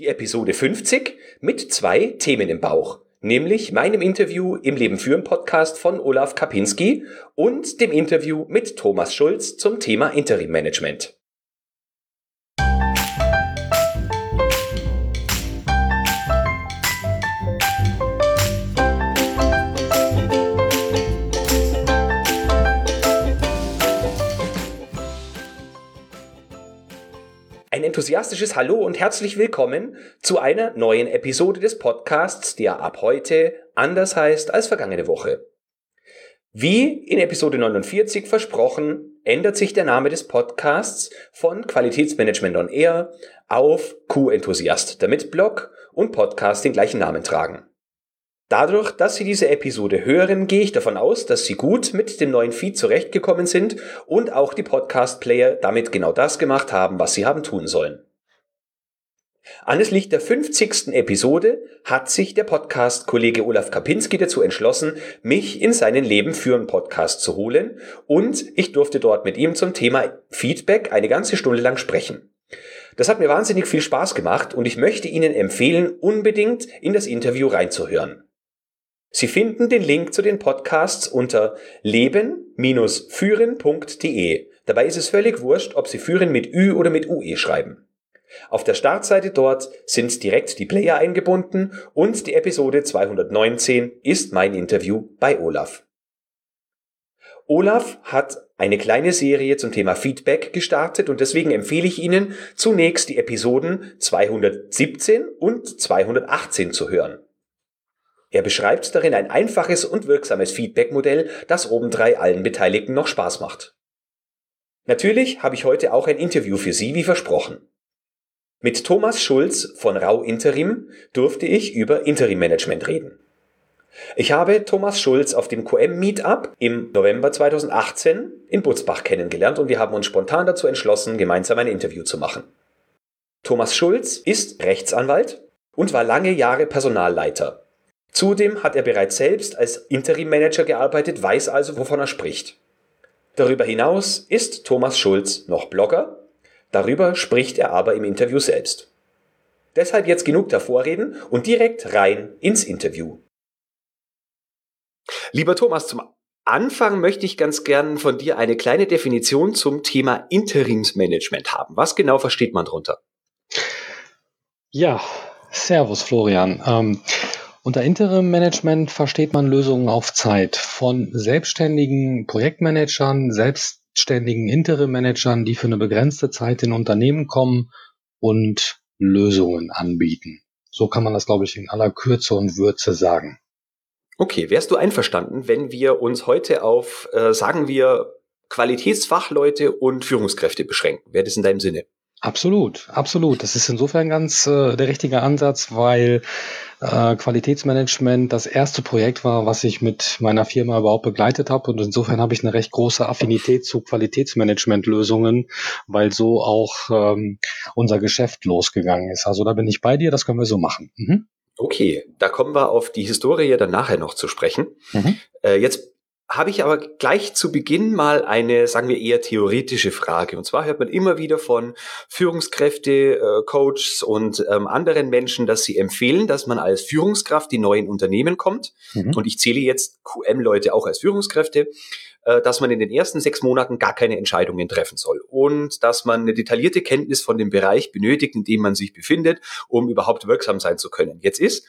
Die Episode 50 mit zwei Themen im Bauch, nämlich meinem Interview im Leben führen Podcast von Olaf Kapinski und dem Interview mit Thomas Schulz zum Thema Interim Management. Ein enthusiastisches Hallo und herzlich willkommen zu einer neuen Episode des Podcasts, der ab heute anders heißt als vergangene Woche. Wie in Episode 49 versprochen, ändert sich der Name des Podcasts von Qualitätsmanagement on Air auf Q-Enthusiast, damit Blog und Podcast den gleichen Namen tragen. Dadurch, dass Sie diese Episode hören, gehe ich davon aus, dass Sie gut mit dem neuen Feed zurechtgekommen sind und auch die Podcast-Player damit genau das gemacht haben, was sie haben tun sollen. Anlässlich der 50. Episode hat sich der Podcast-Kollege Olaf Kapinski dazu entschlossen, mich in seinen Leben führen Podcast zu holen und ich durfte dort mit ihm zum Thema Feedback eine ganze Stunde lang sprechen. Das hat mir wahnsinnig viel Spaß gemacht und ich möchte Ihnen empfehlen, unbedingt in das Interview reinzuhören. Sie finden den Link zu den Podcasts unter leben-führen.de. Dabei ist es völlig wurscht, ob Sie führen mit Ü oder mit UE schreiben. Auf der Startseite dort sind direkt die Player eingebunden und die Episode 219 ist mein Interview bei Olaf. Olaf hat eine kleine Serie zum Thema Feedback gestartet und deswegen empfehle ich Ihnen zunächst die Episoden 217 und 218 zu hören. Er beschreibt darin ein einfaches und wirksames Feedback-Modell, das obendrei allen Beteiligten noch Spaß macht. Natürlich habe ich heute auch ein Interview für Sie, wie versprochen. Mit Thomas Schulz von Rau Interim durfte ich über Interim Management reden. Ich habe Thomas Schulz auf dem QM Meetup im November 2018 in Butzbach kennengelernt und wir haben uns spontan dazu entschlossen, gemeinsam ein Interview zu machen. Thomas Schulz ist Rechtsanwalt und war lange Jahre Personalleiter Zudem hat er bereits selbst als Interim-Manager gearbeitet, weiß also, wovon er spricht. Darüber hinaus ist Thomas Schulz noch Blogger, darüber spricht er aber im Interview selbst. Deshalb jetzt genug der Vorreden und direkt rein ins Interview. Lieber Thomas, zum Anfang möchte ich ganz gern von dir eine kleine Definition zum Thema Interimsmanagement haben. Was genau versteht man darunter? Ja, Servus Florian. Ähm, unter Interim Management versteht man Lösungen auf Zeit von selbstständigen Projektmanagern, selbstständigen Interim Managern, die für eine begrenzte Zeit in Unternehmen kommen und Lösungen anbieten. So kann man das, glaube ich, in aller Kürze und Würze sagen. Okay, wärst du einverstanden, wenn wir uns heute auf, äh, sagen wir, Qualitätsfachleute und Führungskräfte beschränken? Wäre das in deinem Sinne? Absolut, absolut. Das ist insofern ganz äh, der richtige Ansatz, weil äh, Qualitätsmanagement das erste Projekt war, was ich mit meiner Firma überhaupt begleitet habe. Und insofern habe ich eine recht große Affinität zu Qualitätsmanagementlösungen, weil so auch ähm, unser Geschäft losgegangen ist. Also da bin ich bei dir, das können wir so machen. Mhm. Okay, da kommen wir auf die Historie dann nachher noch zu sprechen. Mhm. Äh, jetzt habe ich aber gleich zu Beginn mal eine, sagen wir eher theoretische Frage. Und zwar hört man immer wieder von Führungskräfte, äh, Coaches und ähm, anderen Menschen, dass sie empfehlen, dass man als Führungskraft die neuen Unternehmen kommt. Mhm. Und ich zähle jetzt QM-Leute auch als Führungskräfte äh, dass man in den ersten sechs Monaten gar keine Entscheidungen treffen soll und dass man eine detaillierte Kenntnis von dem Bereich benötigt, in dem man sich befindet, um überhaupt wirksam sein zu können. Jetzt ist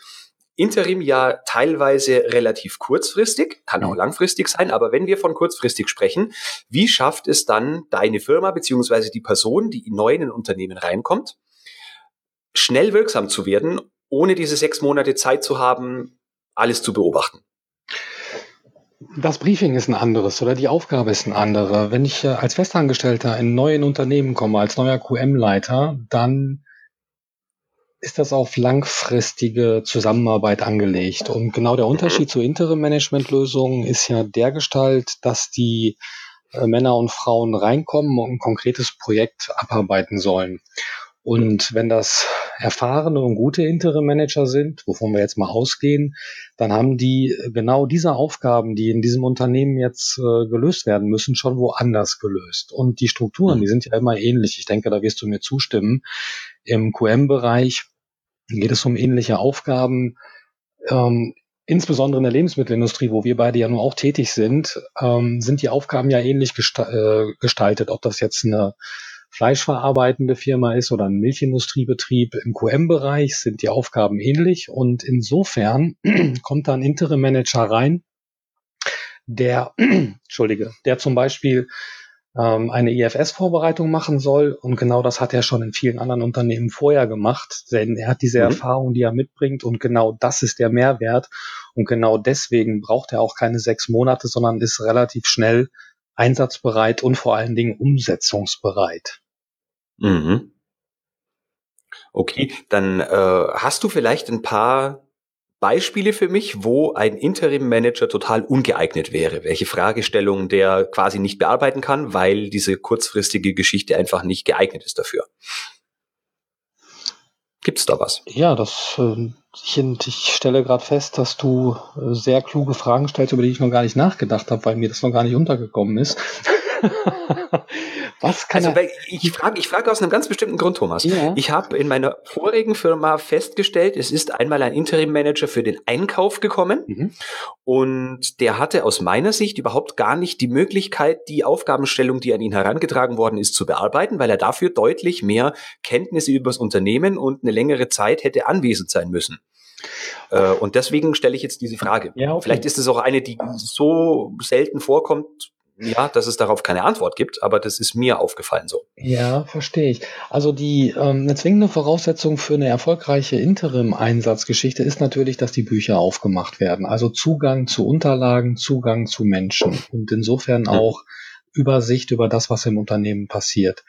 Interim ja teilweise relativ kurzfristig, kann auch langfristig sein, aber wenn wir von kurzfristig sprechen, wie schafft es dann deine Firma beziehungsweise die Person, die neu in ein Unternehmen reinkommt, schnell wirksam zu werden, ohne diese sechs Monate Zeit zu haben, alles zu beobachten? Das Briefing ist ein anderes oder die Aufgabe ist ein andere. Wenn ich äh, als Festangestellter in neuen Unternehmen komme, als neuer QM-Leiter, dann ist das auf langfristige Zusammenarbeit angelegt. Und genau der Unterschied zu Interim-Management-Lösungen ist ja der Gestalt, dass die äh, Männer und Frauen reinkommen und ein konkretes Projekt abarbeiten sollen. Und wenn das erfahrene und gute Interim-Manager sind, wovon wir jetzt mal ausgehen, dann haben die genau diese Aufgaben, die in diesem Unternehmen jetzt äh, gelöst werden müssen, schon woanders gelöst. Und die Strukturen, die sind ja immer ähnlich. Ich denke, da wirst du mir zustimmen. Im QM-Bereich geht es um ähnliche Aufgaben. Ähm, insbesondere in der Lebensmittelindustrie, wo wir beide ja nur auch tätig sind, ähm, sind die Aufgaben ja ähnlich gesta äh, gestaltet. Ob das jetzt eine fleischverarbeitende Firma ist oder ein Milchindustriebetrieb im QM-Bereich, sind die Aufgaben ähnlich. Und insofern kommt da ein Interim-Manager rein, der, Entschuldige, der zum Beispiel ähm, eine IFS-Vorbereitung machen soll. Und genau das hat er schon in vielen anderen Unternehmen vorher gemacht, denn er hat diese mhm. Erfahrung, die er mitbringt und genau das ist der Mehrwert. Und genau deswegen braucht er auch keine sechs Monate, sondern ist relativ schnell einsatzbereit und vor allen Dingen umsetzungsbereit. Mhm. Okay, dann äh, hast du vielleicht ein paar Beispiele für mich, wo ein Interim-Manager total ungeeignet wäre, welche Fragestellungen der quasi nicht bearbeiten kann, weil diese kurzfristige Geschichte einfach nicht geeignet ist dafür. Gibt es da was? Ja, das äh, ich, ich stelle gerade fest, dass du äh, sehr kluge Fragen stellst, über die ich noch gar nicht nachgedacht habe, weil mir das noch gar nicht untergekommen ist. Was kann also? Ich frage ich frage aus einem ganz bestimmten Grund, Thomas. Ja. Ich habe in meiner vorigen Firma festgestellt, es ist einmal ein Interim-Manager für den Einkauf gekommen mhm. und der hatte aus meiner Sicht überhaupt gar nicht die Möglichkeit, die Aufgabenstellung, die an ihn herangetragen worden ist, zu bearbeiten, weil er dafür deutlich mehr Kenntnisse über das Unternehmen und eine längere Zeit hätte anwesend sein müssen. Äh, und deswegen stelle ich jetzt diese Frage. Ja, okay. Vielleicht ist es auch eine, die so selten vorkommt, ja, dass es darauf keine Antwort gibt, aber das ist mir aufgefallen so. Ja, verstehe ich. Also die ähm, eine zwingende Voraussetzung für eine erfolgreiche Interim-Einsatzgeschichte ist natürlich, dass die Bücher aufgemacht werden. Also Zugang zu Unterlagen, Zugang zu Menschen und insofern auch Übersicht über das, was im Unternehmen passiert.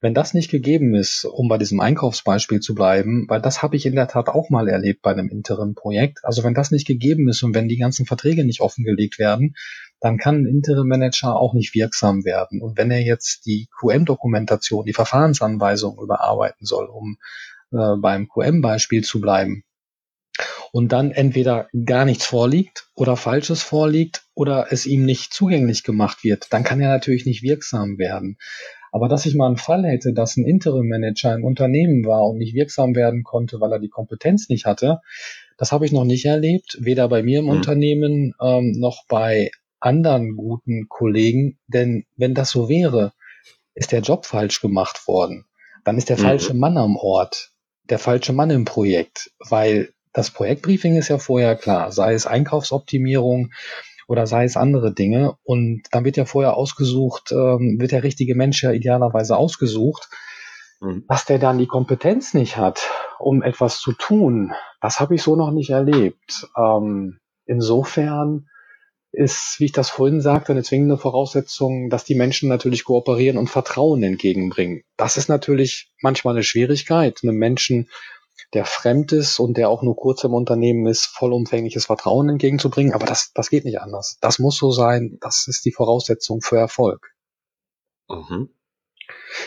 Wenn das nicht gegeben ist, um bei diesem Einkaufsbeispiel zu bleiben, weil das habe ich in der Tat auch mal erlebt bei einem Interim-Projekt, also wenn das nicht gegeben ist und wenn die ganzen Verträge nicht offengelegt werden, dann kann ein Interim-Manager auch nicht wirksam werden. Und wenn er jetzt die QM-Dokumentation, die Verfahrensanweisung überarbeiten soll, um äh, beim QM-Beispiel zu bleiben, und dann entweder gar nichts vorliegt oder Falsches vorliegt oder es ihm nicht zugänglich gemacht wird, dann kann er natürlich nicht wirksam werden. Aber dass ich mal einen Fall hätte, dass ein Interim-Manager im Unternehmen war und nicht wirksam werden konnte, weil er die Kompetenz nicht hatte, das habe ich noch nicht erlebt, weder bei mir im mhm. Unternehmen ähm, noch bei anderen guten Kollegen, denn wenn das so wäre, ist der Job falsch gemacht worden. Dann ist der mhm. falsche Mann am Ort, der falsche Mann im Projekt, weil das Projektbriefing ist ja vorher klar, sei es Einkaufsoptimierung oder sei es andere Dinge. Und dann wird ja vorher ausgesucht, ähm, wird der richtige Mensch ja idealerweise ausgesucht. Mhm. Was der dann die Kompetenz nicht hat, um etwas zu tun, das habe ich so noch nicht erlebt. Ähm, insofern ist, wie ich das vorhin sagte, eine zwingende Voraussetzung, dass die Menschen natürlich kooperieren und Vertrauen entgegenbringen. Das ist natürlich manchmal eine Schwierigkeit, einem Menschen, der fremd ist und der auch nur kurz im Unternehmen ist, vollumfängliches Vertrauen entgegenzubringen. Aber das, das geht nicht anders. Das muss so sein. Das ist die Voraussetzung für Erfolg. Mhm.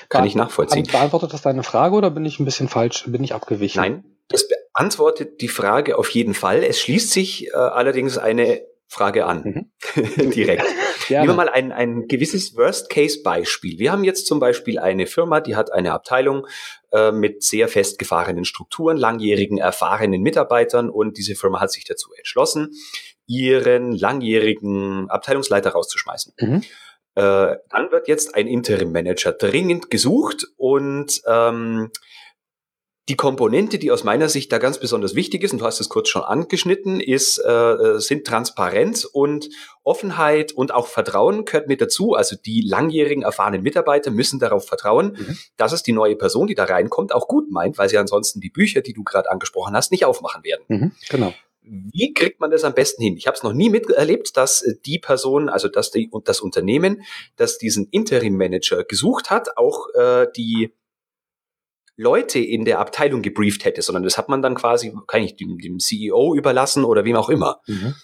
Kann Be ich nachvollziehen. Beantwortet das deine Frage oder bin ich ein bisschen falsch, bin ich abgewichen? Nein, das beantwortet die Frage auf jeden Fall. Es schließt sich äh, allerdings eine Frage an. Mhm. Direkt. Nehmen wir mal ein, ein gewisses Worst-Case-Beispiel. Wir haben jetzt zum Beispiel eine Firma, die hat eine Abteilung äh, mit sehr festgefahrenen Strukturen, langjährigen, erfahrenen Mitarbeitern und diese Firma hat sich dazu entschlossen, ihren langjährigen Abteilungsleiter rauszuschmeißen. Mhm. Äh, dann wird jetzt ein Interim-Manager dringend gesucht und ähm, die Komponente, die aus meiner Sicht da ganz besonders wichtig ist, und du hast es kurz schon angeschnitten, ist, äh, äh, sind Transparenz und Offenheit und auch Vertrauen gehört mit dazu. Also die langjährigen erfahrenen Mitarbeiter müssen darauf vertrauen, mhm. dass es die neue Person, die da reinkommt, auch gut meint, weil sie ansonsten die Bücher, die du gerade angesprochen hast, nicht aufmachen werden. Mhm, genau. Wie kriegt man das am besten hin? Ich habe es noch nie miterlebt, dass die Person, also dass die, und das Unternehmen, das diesen Interim-Manager gesucht hat, auch äh, die Leute in der Abteilung gebrieft hätte, sondern das hat man dann quasi, kann ich dem, dem CEO überlassen oder wem auch immer. Mhm.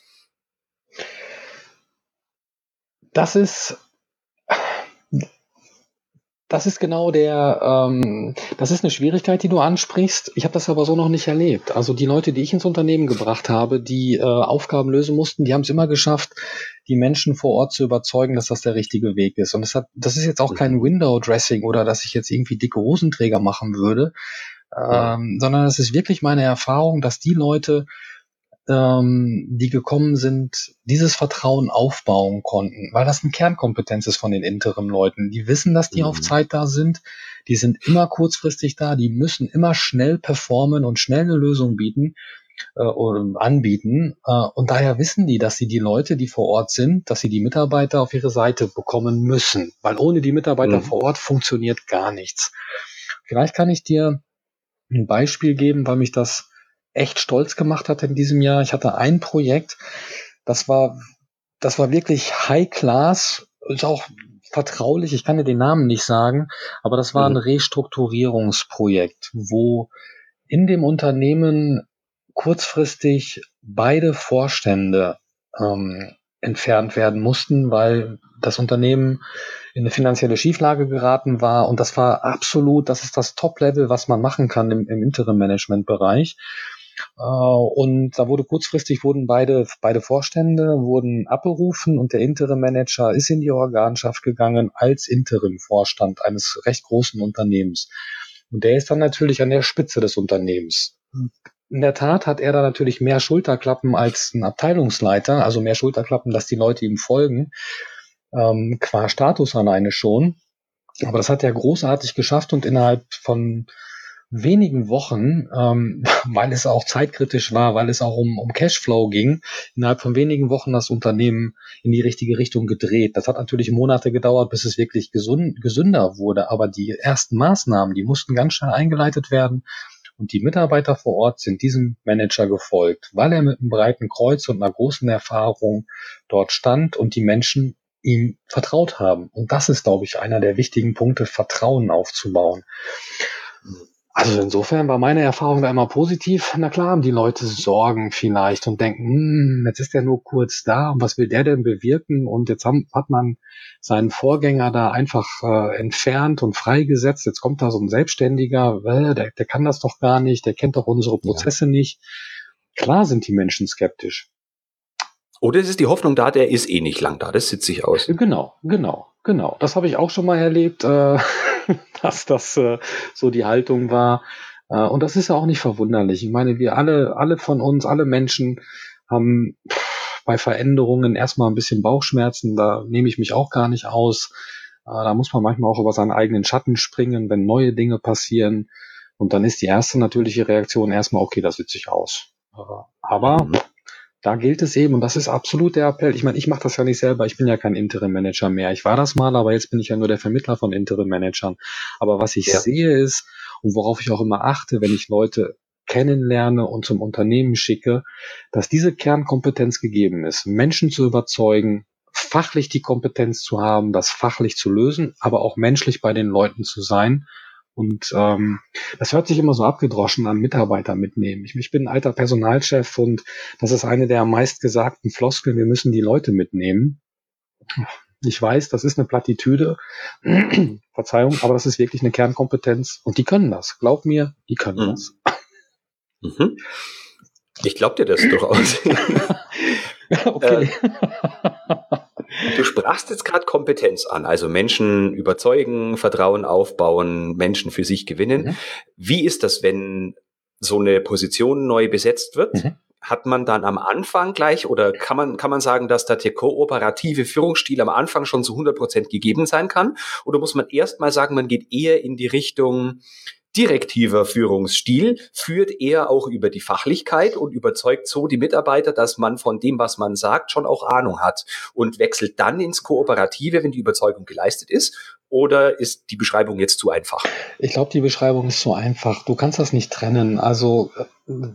Das ist das ist genau der, ähm, das ist eine Schwierigkeit, die du ansprichst. Ich habe das aber so noch nicht erlebt. Also die Leute, die ich ins Unternehmen gebracht habe, die äh, Aufgaben lösen mussten, die haben es immer geschafft, die Menschen vor Ort zu überzeugen, dass das der richtige Weg ist. Und das hat, das ist jetzt auch kein Window Dressing oder dass ich jetzt irgendwie dicke Hosenträger machen würde. ähm, sondern es ist wirklich meine Erfahrung, dass die Leute, ähm, die gekommen sind, dieses Vertrauen aufbauen konnten, weil das eine Kernkompetenz ist von den Interim-Leuten. Die wissen, dass die mhm. auf Zeit da sind, die sind immer kurzfristig da, die müssen immer schnell performen und schnell eine Lösung bieten äh, oder anbieten. Äh, und daher wissen die, dass sie die Leute, die vor Ort sind, dass sie die Mitarbeiter auf ihre Seite bekommen müssen, weil ohne die Mitarbeiter mhm. vor Ort funktioniert gar nichts. Vielleicht kann ich dir ein Beispiel geben, weil mich das echt stolz gemacht hat in diesem Jahr. Ich hatte ein Projekt, das war, das war wirklich High Class, ist auch vertraulich, ich kann dir den Namen nicht sagen, aber das war ein mhm. Restrukturierungsprojekt, wo in dem Unternehmen kurzfristig beide Vorstände ähm, entfernt werden mussten, weil das Unternehmen in eine finanzielle Schieflage geraten war. Und das war absolut, das ist das Top-Level, was man machen kann im, im Interim-Management-Bereich. Äh, und da wurde kurzfristig wurden beide, beide Vorstände wurden abberufen und der Interim-Manager ist in die Organschaft gegangen als Interim-Vorstand eines recht großen Unternehmens. Und der ist dann natürlich an der Spitze des Unternehmens in der Tat hat er da natürlich mehr Schulterklappen als ein Abteilungsleiter, also mehr Schulterklappen, dass die Leute ihm folgen, ähm, qua Status alleine schon. Aber das hat er großartig geschafft und innerhalb von wenigen Wochen, ähm, weil es auch zeitkritisch war, weil es auch um, um Cashflow ging, innerhalb von wenigen Wochen das Unternehmen in die richtige Richtung gedreht. Das hat natürlich Monate gedauert, bis es wirklich gesund, gesünder wurde, aber die ersten Maßnahmen, die mussten ganz schnell eingeleitet werden und die Mitarbeiter vor Ort sind diesem Manager gefolgt, weil er mit einem breiten Kreuz und einer großen Erfahrung dort stand und die Menschen ihm vertraut haben. Und das ist, glaube ich, einer der wichtigen Punkte, Vertrauen aufzubauen. Also insofern war meine Erfahrung da immer positiv. Na klar haben die Leute Sorgen vielleicht und denken, hm, jetzt ist er nur kurz da und was will der denn bewirken? Und jetzt haben, hat man seinen Vorgänger da einfach äh, entfernt und freigesetzt. Jetzt kommt da so ein Selbstständiger, äh, der, der kann das doch gar nicht, der kennt doch unsere Prozesse ja. nicht. Klar sind die Menschen skeptisch. Oder es ist die Hoffnung da, der ist eh nicht lang da, das sitzt sich aus. Genau, genau, genau. Das habe ich auch schon mal erlebt. Äh, dass das äh, so die Haltung war. Äh, und das ist ja auch nicht verwunderlich. Ich meine, wir alle, alle von uns, alle Menschen haben bei Veränderungen erstmal ein bisschen Bauchschmerzen. Da nehme ich mich auch gar nicht aus. Äh, da muss man manchmal auch über seinen eigenen Schatten springen, wenn neue Dinge passieren. Und dann ist die erste natürliche Reaktion erstmal, okay, das sitze ich aus. Aber mhm da gilt es eben, und das ist absolut der Appell. Ich meine, ich mache das ja nicht selber, ich bin ja kein Interim-Manager mehr. Ich war das mal, aber jetzt bin ich ja nur der Vermittler von Interim-Managern. Aber was ich ja. sehe ist, und worauf ich auch immer achte, wenn ich Leute kennenlerne und zum Unternehmen schicke, dass diese Kernkompetenz gegeben ist, Menschen zu überzeugen, fachlich die Kompetenz zu haben, das fachlich zu lösen, aber auch menschlich bei den Leuten zu sein und ähm, das hört sich immer so abgedroschen an, Mitarbeiter mitnehmen. Ich, ich bin ein alter Personalchef und das ist eine der meistgesagten Floskeln, wir müssen die Leute mitnehmen. Ich weiß, das ist eine Plattitüde, Verzeihung, aber das ist wirklich eine Kernkompetenz und die können das. Glaub mir, die können mhm. das. Mhm. Ich glaub dir das durchaus. okay. Äh, Du sprachst jetzt gerade Kompetenz an, also Menschen überzeugen, Vertrauen aufbauen, Menschen für sich gewinnen. Mhm. Wie ist das, wenn so eine Position neu besetzt wird? Mhm. Hat man dann am Anfang gleich oder kann man, kann man sagen, dass da der kooperative Führungsstil am Anfang schon zu 100 Prozent gegeben sein kann? Oder muss man erst mal sagen, man geht eher in die Richtung, direktiver Führungsstil führt eher auch über die Fachlichkeit und überzeugt so die Mitarbeiter, dass man von dem, was man sagt, schon auch Ahnung hat und wechselt dann ins Kooperative, wenn die Überzeugung geleistet ist. Oder ist die Beschreibung jetzt zu einfach? Ich glaube, die Beschreibung ist zu einfach. Du kannst das nicht trennen. Also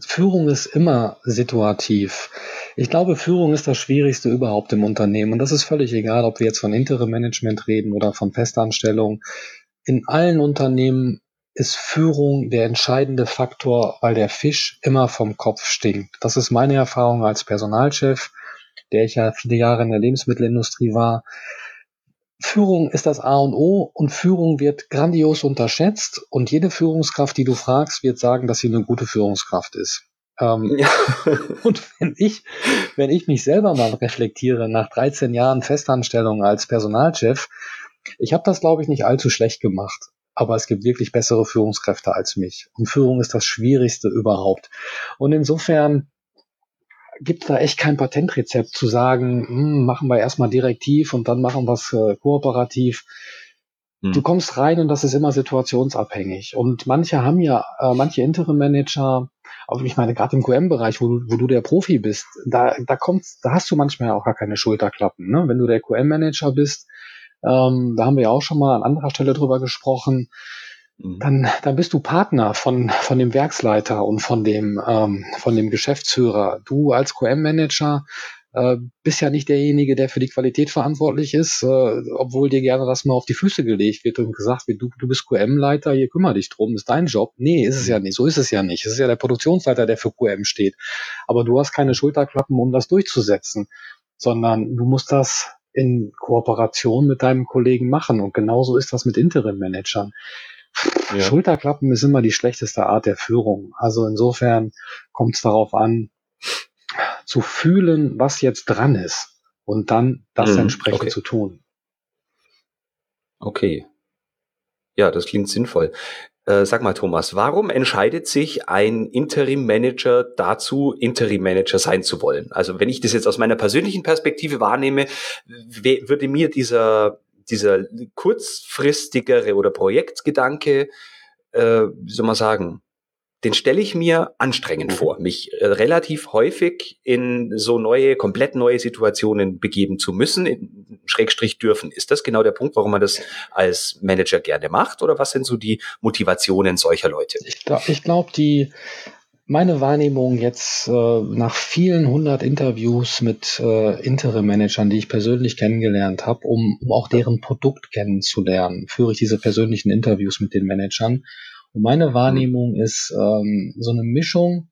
Führung ist immer situativ. Ich glaube, Führung ist das Schwierigste überhaupt im Unternehmen. Und das ist völlig egal, ob wir jetzt von Interim Management reden oder von Festanstellung. In allen Unternehmen ist Führung der entscheidende Faktor, weil der Fisch immer vom Kopf stinkt. Das ist meine Erfahrung als Personalchef, der ich ja viele Jahre in der Lebensmittelindustrie war. Führung ist das A und O und Führung wird grandios unterschätzt und jede Führungskraft, die du fragst, wird sagen, dass sie eine gute Führungskraft ist. Ähm, ja. und wenn ich, wenn ich mich selber mal reflektiere nach 13 Jahren Festanstellung als Personalchef, ich habe das, glaube ich, nicht allzu schlecht gemacht. Aber es gibt wirklich bessere Führungskräfte als mich. Und Führung ist das Schwierigste überhaupt. Und insofern gibt da echt kein Patentrezept zu sagen, hm, machen wir erstmal direktiv und dann machen wir es äh, kooperativ. Hm. Du kommst rein und das ist immer situationsabhängig. Und manche haben ja, äh, manche Interim-Manager, aber ich meine, gerade im QM-Bereich, wo, wo du der Profi bist, da, da kommt, da hast du manchmal auch gar keine Schulterklappen. Ne? Wenn du der QM-Manager bist, ähm, da haben wir ja auch schon mal an anderer Stelle drüber gesprochen, Mhm. dann, dann bist du Partner von, von dem Werksleiter und von dem, ähm, von dem Geschäftsführer. Du als QM-Manager äh, bist ja nicht derjenige, der für die Qualität verantwortlich ist, äh, obwohl dir gerne das mal auf die Füße gelegt wird und gesagt wird, du, du bist QM-Leiter, hier kümmere dich drum, ist dein Job. Nee, ist es ja nicht, so ist es ja nicht. Es ist ja der Produktionsleiter, der für QM steht. Aber du hast keine Schulterklappen, um das durchzusetzen, sondern du musst das in Kooperation mit deinem Kollegen machen. Und genauso ist das mit Interim-Managern. Ja. Schulterklappen ist immer die schlechteste Art der Führung. Also insofern kommt es darauf an, zu fühlen, was jetzt dran ist und dann das mhm, entsprechend okay. zu tun. Okay. Ja, das klingt sinnvoll. Äh, sag mal, Thomas, warum entscheidet sich ein Interim-Manager dazu, Interim-Manager sein zu wollen? Also wenn ich das jetzt aus meiner persönlichen Perspektive wahrnehme, würde mir dieser dieser kurzfristigere oder Projektgedanke, äh, wie soll man sagen, den stelle ich mir anstrengend mhm. vor, mich äh, relativ häufig in so neue, komplett neue Situationen begeben zu müssen, in, Schrägstrich dürfen. Ist das genau der Punkt, warum man das als Manager gerne macht? Oder was sind so die Motivationen solcher Leute? Ich glaube, ich glaub, die, meine Wahrnehmung jetzt äh, nach vielen hundert Interviews mit äh, Interim-Managern, die ich persönlich kennengelernt habe, um, um auch deren Produkt kennenzulernen, führe ich diese persönlichen Interviews mit den Managern. Und meine Wahrnehmung ist ähm, so eine Mischung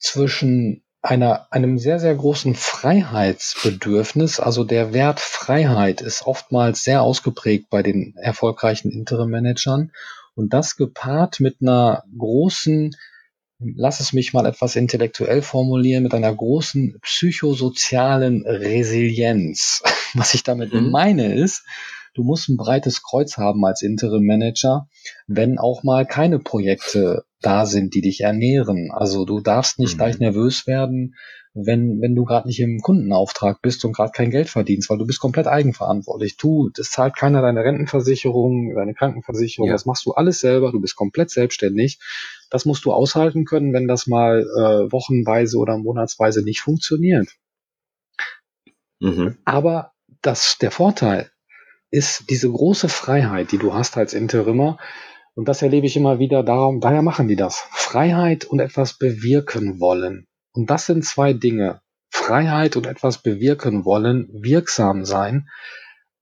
zwischen einer, einem sehr, sehr großen Freiheitsbedürfnis. Also der Wert Freiheit ist oftmals sehr ausgeprägt bei den erfolgreichen Interim-Managern. Und das gepaart mit einer großen lass es mich mal etwas intellektuell formulieren, mit einer großen psychosozialen Resilienz. Was ich damit mhm. meine ist, du musst ein breites Kreuz haben als Interim Manager, wenn auch mal keine Projekte da sind, die dich ernähren. Also du darfst nicht mhm. gleich nervös werden, wenn, wenn du gerade nicht im Kundenauftrag bist und gerade kein Geld verdienst, weil du bist komplett eigenverantwortlich. Du, das zahlt keiner deine Rentenversicherung, deine Krankenversicherung, ja. das machst du alles selber, du bist komplett selbstständig. Das musst du aushalten können, wenn das mal äh, wochenweise oder monatsweise nicht funktioniert. Mhm. Aber das, der Vorteil ist diese große Freiheit, die du hast als Interimmer, und das erlebe ich immer wieder, darum, daher machen die das. Freiheit und etwas bewirken wollen. Und das sind zwei Dinge. Freiheit und etwas bewirken wollen, wirksam sein.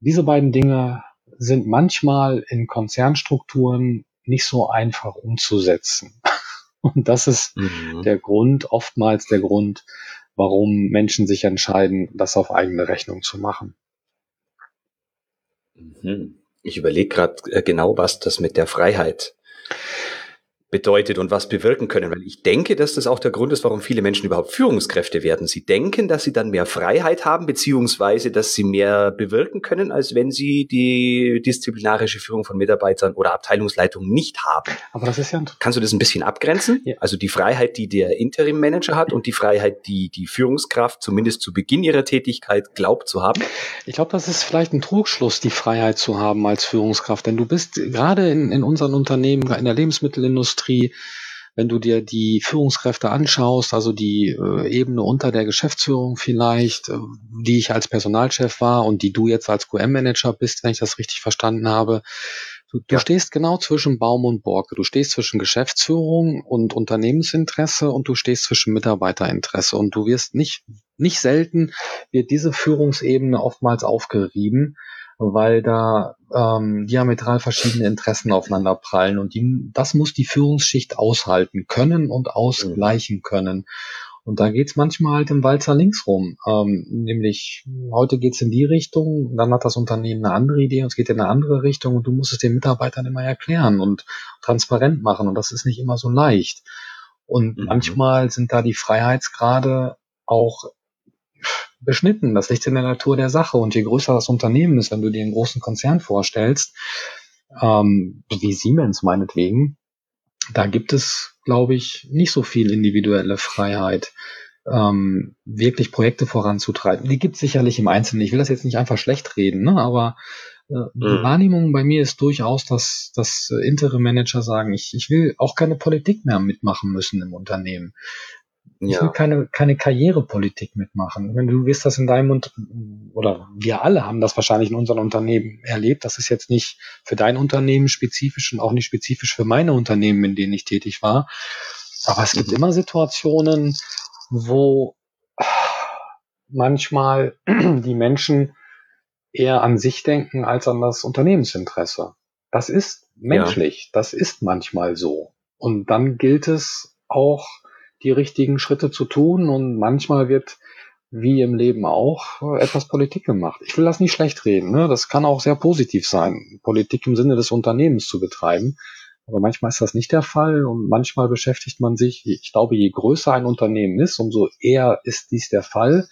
Diese beiden Dinge sind manchmal in Konzernstrukturen nicht so einfach umzusetzen. Und das ist mhm. der Grund, oftmals der Grund, warum Menschen sich entscheiden, das auf eigene Rechnung zu machen. Mhm. Ich überlege gerade äh, genau, was das mit der Freiheit bedeutet und was bewirken können. Weil ich denke, dass das auch der Grund ist, warum viele Menschen überhaupt Führungskräfte werden. Sie denken, dass sie dann mehr Freiheit haben, beziehungsweise dass sie mehr bewirken können, als wenn sie die disziplinarische Führung von Mitarbeitern oder Abteilungsleitungen nicht haben. Aber das ist ja Kannst du das ein bisschen abgrenzen? Ja. Also die Freiheit, die der Interim-Manager hat und die Freiheit, die die Führungskraft zumindest zu Beginn ihrer Tätigkeit glaubt zu haben? Ich glaube, das ist vielleicht ein Trugschluss, die Freiheit zu haben als Führungskraft. Denn du bist gerade in, in unseren Unternehmen, in der Lebensmittelindustrie, Industrie. Wenn du dir die Führungskräfte anschaust, also die äh, Ebene unter der Geschäftsführung vielleicht, äh, die ich als Personalchef war und die du jetzt als QM-Manager bist, wenn ich das richtig verstanden habe, Du, du ja. stehst genau zwischen Baum und Borke. Du stehst zwischen Geschäftsführung und Unternehmensinteresse und du stehst zwischen Mitarbeiterinteresse. Und du wirst nicht, nicht selten wird diese Führungsebene oftmals aufgerieben weil da ähm, diametral verschiedene Interessen aufeinander prallen und die, das muss die Führungsschicht aushalten können und ausgleichen können. Und da geht's manchmal halt im Walzer links rum. Ähm, nämlich, heute geht's in die Richtung, dann hat das Unternehmen eine andere Idee und es geht in eine andere Richtung und du musst es den Mitarbeitern immer erklären und transparent machen. Und das ist nicht immer so leicht. Und mhm. manchmal sind da die Freiheitsgrade auch beschnitten. Das liegt in der Natur der Sache. Und je größer das Unternehmen ist, wenn du dir einen großen Konzern vorstellst, ähm, wie Siemens meinetwegen, da gibt es, glaube ich, nicht so viel individuelle Freiheit, ähm, wirklich Projekte voranzutreiben. Die gibt es sicherlich im Einzelnen. Ich will das jetzt nicht einfach schlecht reden, ne? aber äh, die mhm. Wahrnehmung bei mir ist durchaus, dass, dass Interim-Manager sagen, ich, ich will auch keine Politik mehr mitmachen müssen im Unternehmen. Ich will keine, keine Karrierepolitik mitmachen. Wenn du wirst das in deinem und oder wir alle haben das wahrscheinlich in unseren Unternehmen erlebt. Das ist jetzt nicht für dein Unternehmen spezifisch und auch nicht spezifisch für meine Unternehmen, in denen ich tätig war. Aber es gibt mhm. immer Situationen, wo manchmal die Menschen eher an sich denken als an das Unternehmensinteresse. Das ist menschlich. Ja. Das ist manchmal so. Und dann gilt es auch, die richtigen Schritte zu tun und manchmal wird wie im Leben auch etwas Politik gemacht. Ich will das nicht schlecht reden. Ne? Das kann auch sehr positiv sein, Politik im Sinne des Unternehmens zu betreiben. Aber manchmal ist das nicht der Fall und manchmal beschäftigt man sich, ich glaube, je größer ein Unternehmen ist, umso eher ist dies der Fall,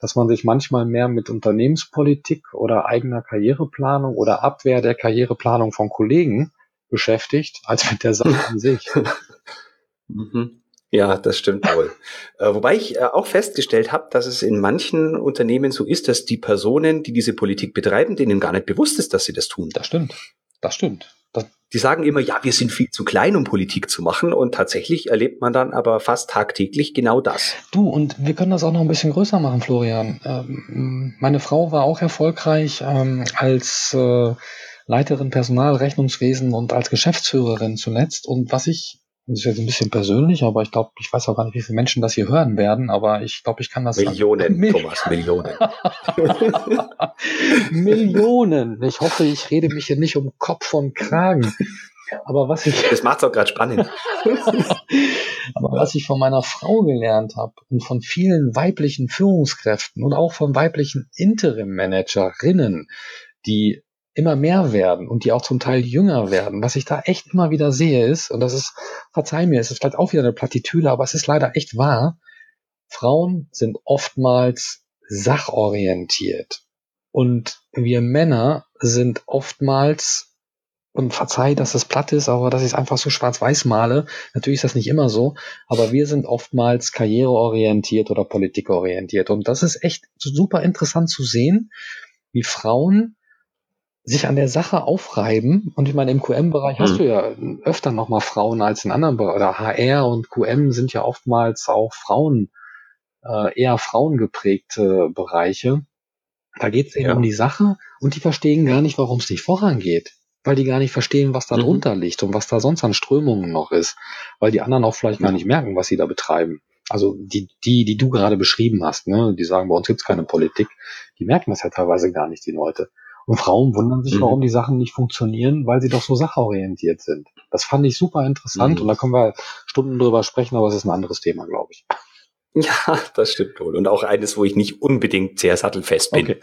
dass man sich manchmal mehr mit Unternehmenspolitik oder eigener Karriereplanung oder Abwehr der Karriereplanung von Kollegen beschäftigt, als mit der Sache an sich. mhm. Ja, das stimmt wohl. Äh, wobei ich äh, auch festgestellt habe, dass es in manchen Unternehmen so ist, dass die Personen, die diese Politik betreiben, denen gar nicht bewusst ist, dass sie das tun. Das stimmt. Das stimmt. Das die sagen immer, ja, wir sind viel zu klein, um Politik zu machen. Und tatsächlich erlebt man dann aber fast tagtäglich genau das. Du, und wir können das auch noch ein bisschen größer machen, Florian. Ähm, meine Frau war auch erfolgreich ähm, als äh, Leiterin Personalrechnungswesen und als Geschäftsführerin zuletzt. Und was ich das ist jetzt ein bisschen persönlich, aber ich glaube, ich weiß auch gar nicht, wie viele Menschen das hier hören werden, aber ich glaube, ich kann das. Millionen, sagen. Thomas, Millionen. Millionen. Ich hoffe, ich rede mich hier nicht um Kopf und Kragen. Aber was ich. Das macht's auch gerade spannend. aber was ich von meiner Frau gelernt habe und von vielen weiblichen Führungskräften und auch von weiblichen Interim-Managerinnen, die immer mehr werden und die auch zum Teil jünger werden. Was ich da echt immer wieder sehe ist, und das ist, verzeih mir, es ist vielleicht auch wieder eine Plattitüde, aber es ist leider echt wahr, Frauen sind oftmals sachorientiert. Und wir Männer sind oftmals, und verzeih, dass es platt ist, aber dass ich es einfach so schwarz-weiß male. Natürlich ist das nicht immer so, aber wir sind oftmals karriereorientiert oder politikorientiert. Und das ist echt super interessant zu sehen, wie Frauen sich an der Sache aufreiben. Und ich meine, im QM-Bereich hm. hast du ja öfter nochmal Frauen als in anderen Bereichen. Oder HR und QM sind ja oftmals auch Frauen, äh, eher frauengeprägte Bereiche. Da geht es eben ja. um die Sache und die verstehen gar nicht, warum es nicht vorangeht. Weil die gar nicht verstehen, was da mhm. drunter liegt und was da sonst an Strömungen noch ist. Weil die anderen auch vielleicht gar nicht merken, was sie da betreiben. Also die, die, die du gerade beschrieben hast, ne, die sagen, bei uns gibt's keine Politik, die merken das ja teilweise gar nicht, die Leute. Und Frauen wundern sich, mhm. warum die Sachen nicht funktionieren, weil sie doch so sachorientiert sind. Das fand ich super interessant mhm. und da können wir Stunden drüber sprechen, aber es ist ein anderes Thema, glaube ich. Ja, das stimmt wohl. Und auch eines, wo ich nicht unbedingt sehr sattelfest bin. Okay.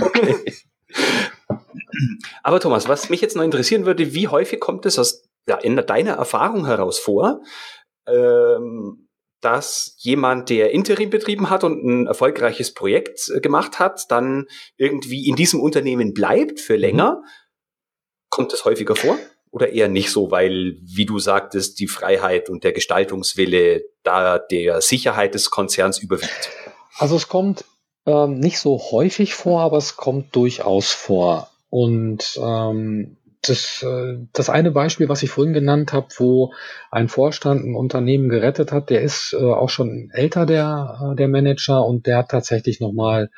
okay. Aber Thomas, was mich jetzt noch interessieren würde, wie häufig kommt es aus ja, in deiner Erfahrung heraus vor, ähm, dass jemand, der Interim betrieben hat und ein erfolgreiches Projekt äh, gemacht hat, dann irgendwie in diesem Unternehmen bleibt für mhm. länger. Kommt das häufiger vor? Oder eher nicht so, weil, wie du sagtest, die Freiheit und der Gestaltungswille da der Sicherheit des Konzerns überwiegt? Also es kommt ähm, nicht so häufig vor, aber es kommt durchaus vor. Und ähm, das, äh, das eine Beispiel, was ich vorhin genannt habe, wo ein Vorstand ein Unternehmen gerettet hat, der ist äh, auch schon älter, der, äh, der Manager, und der hat tatsächlich nochmal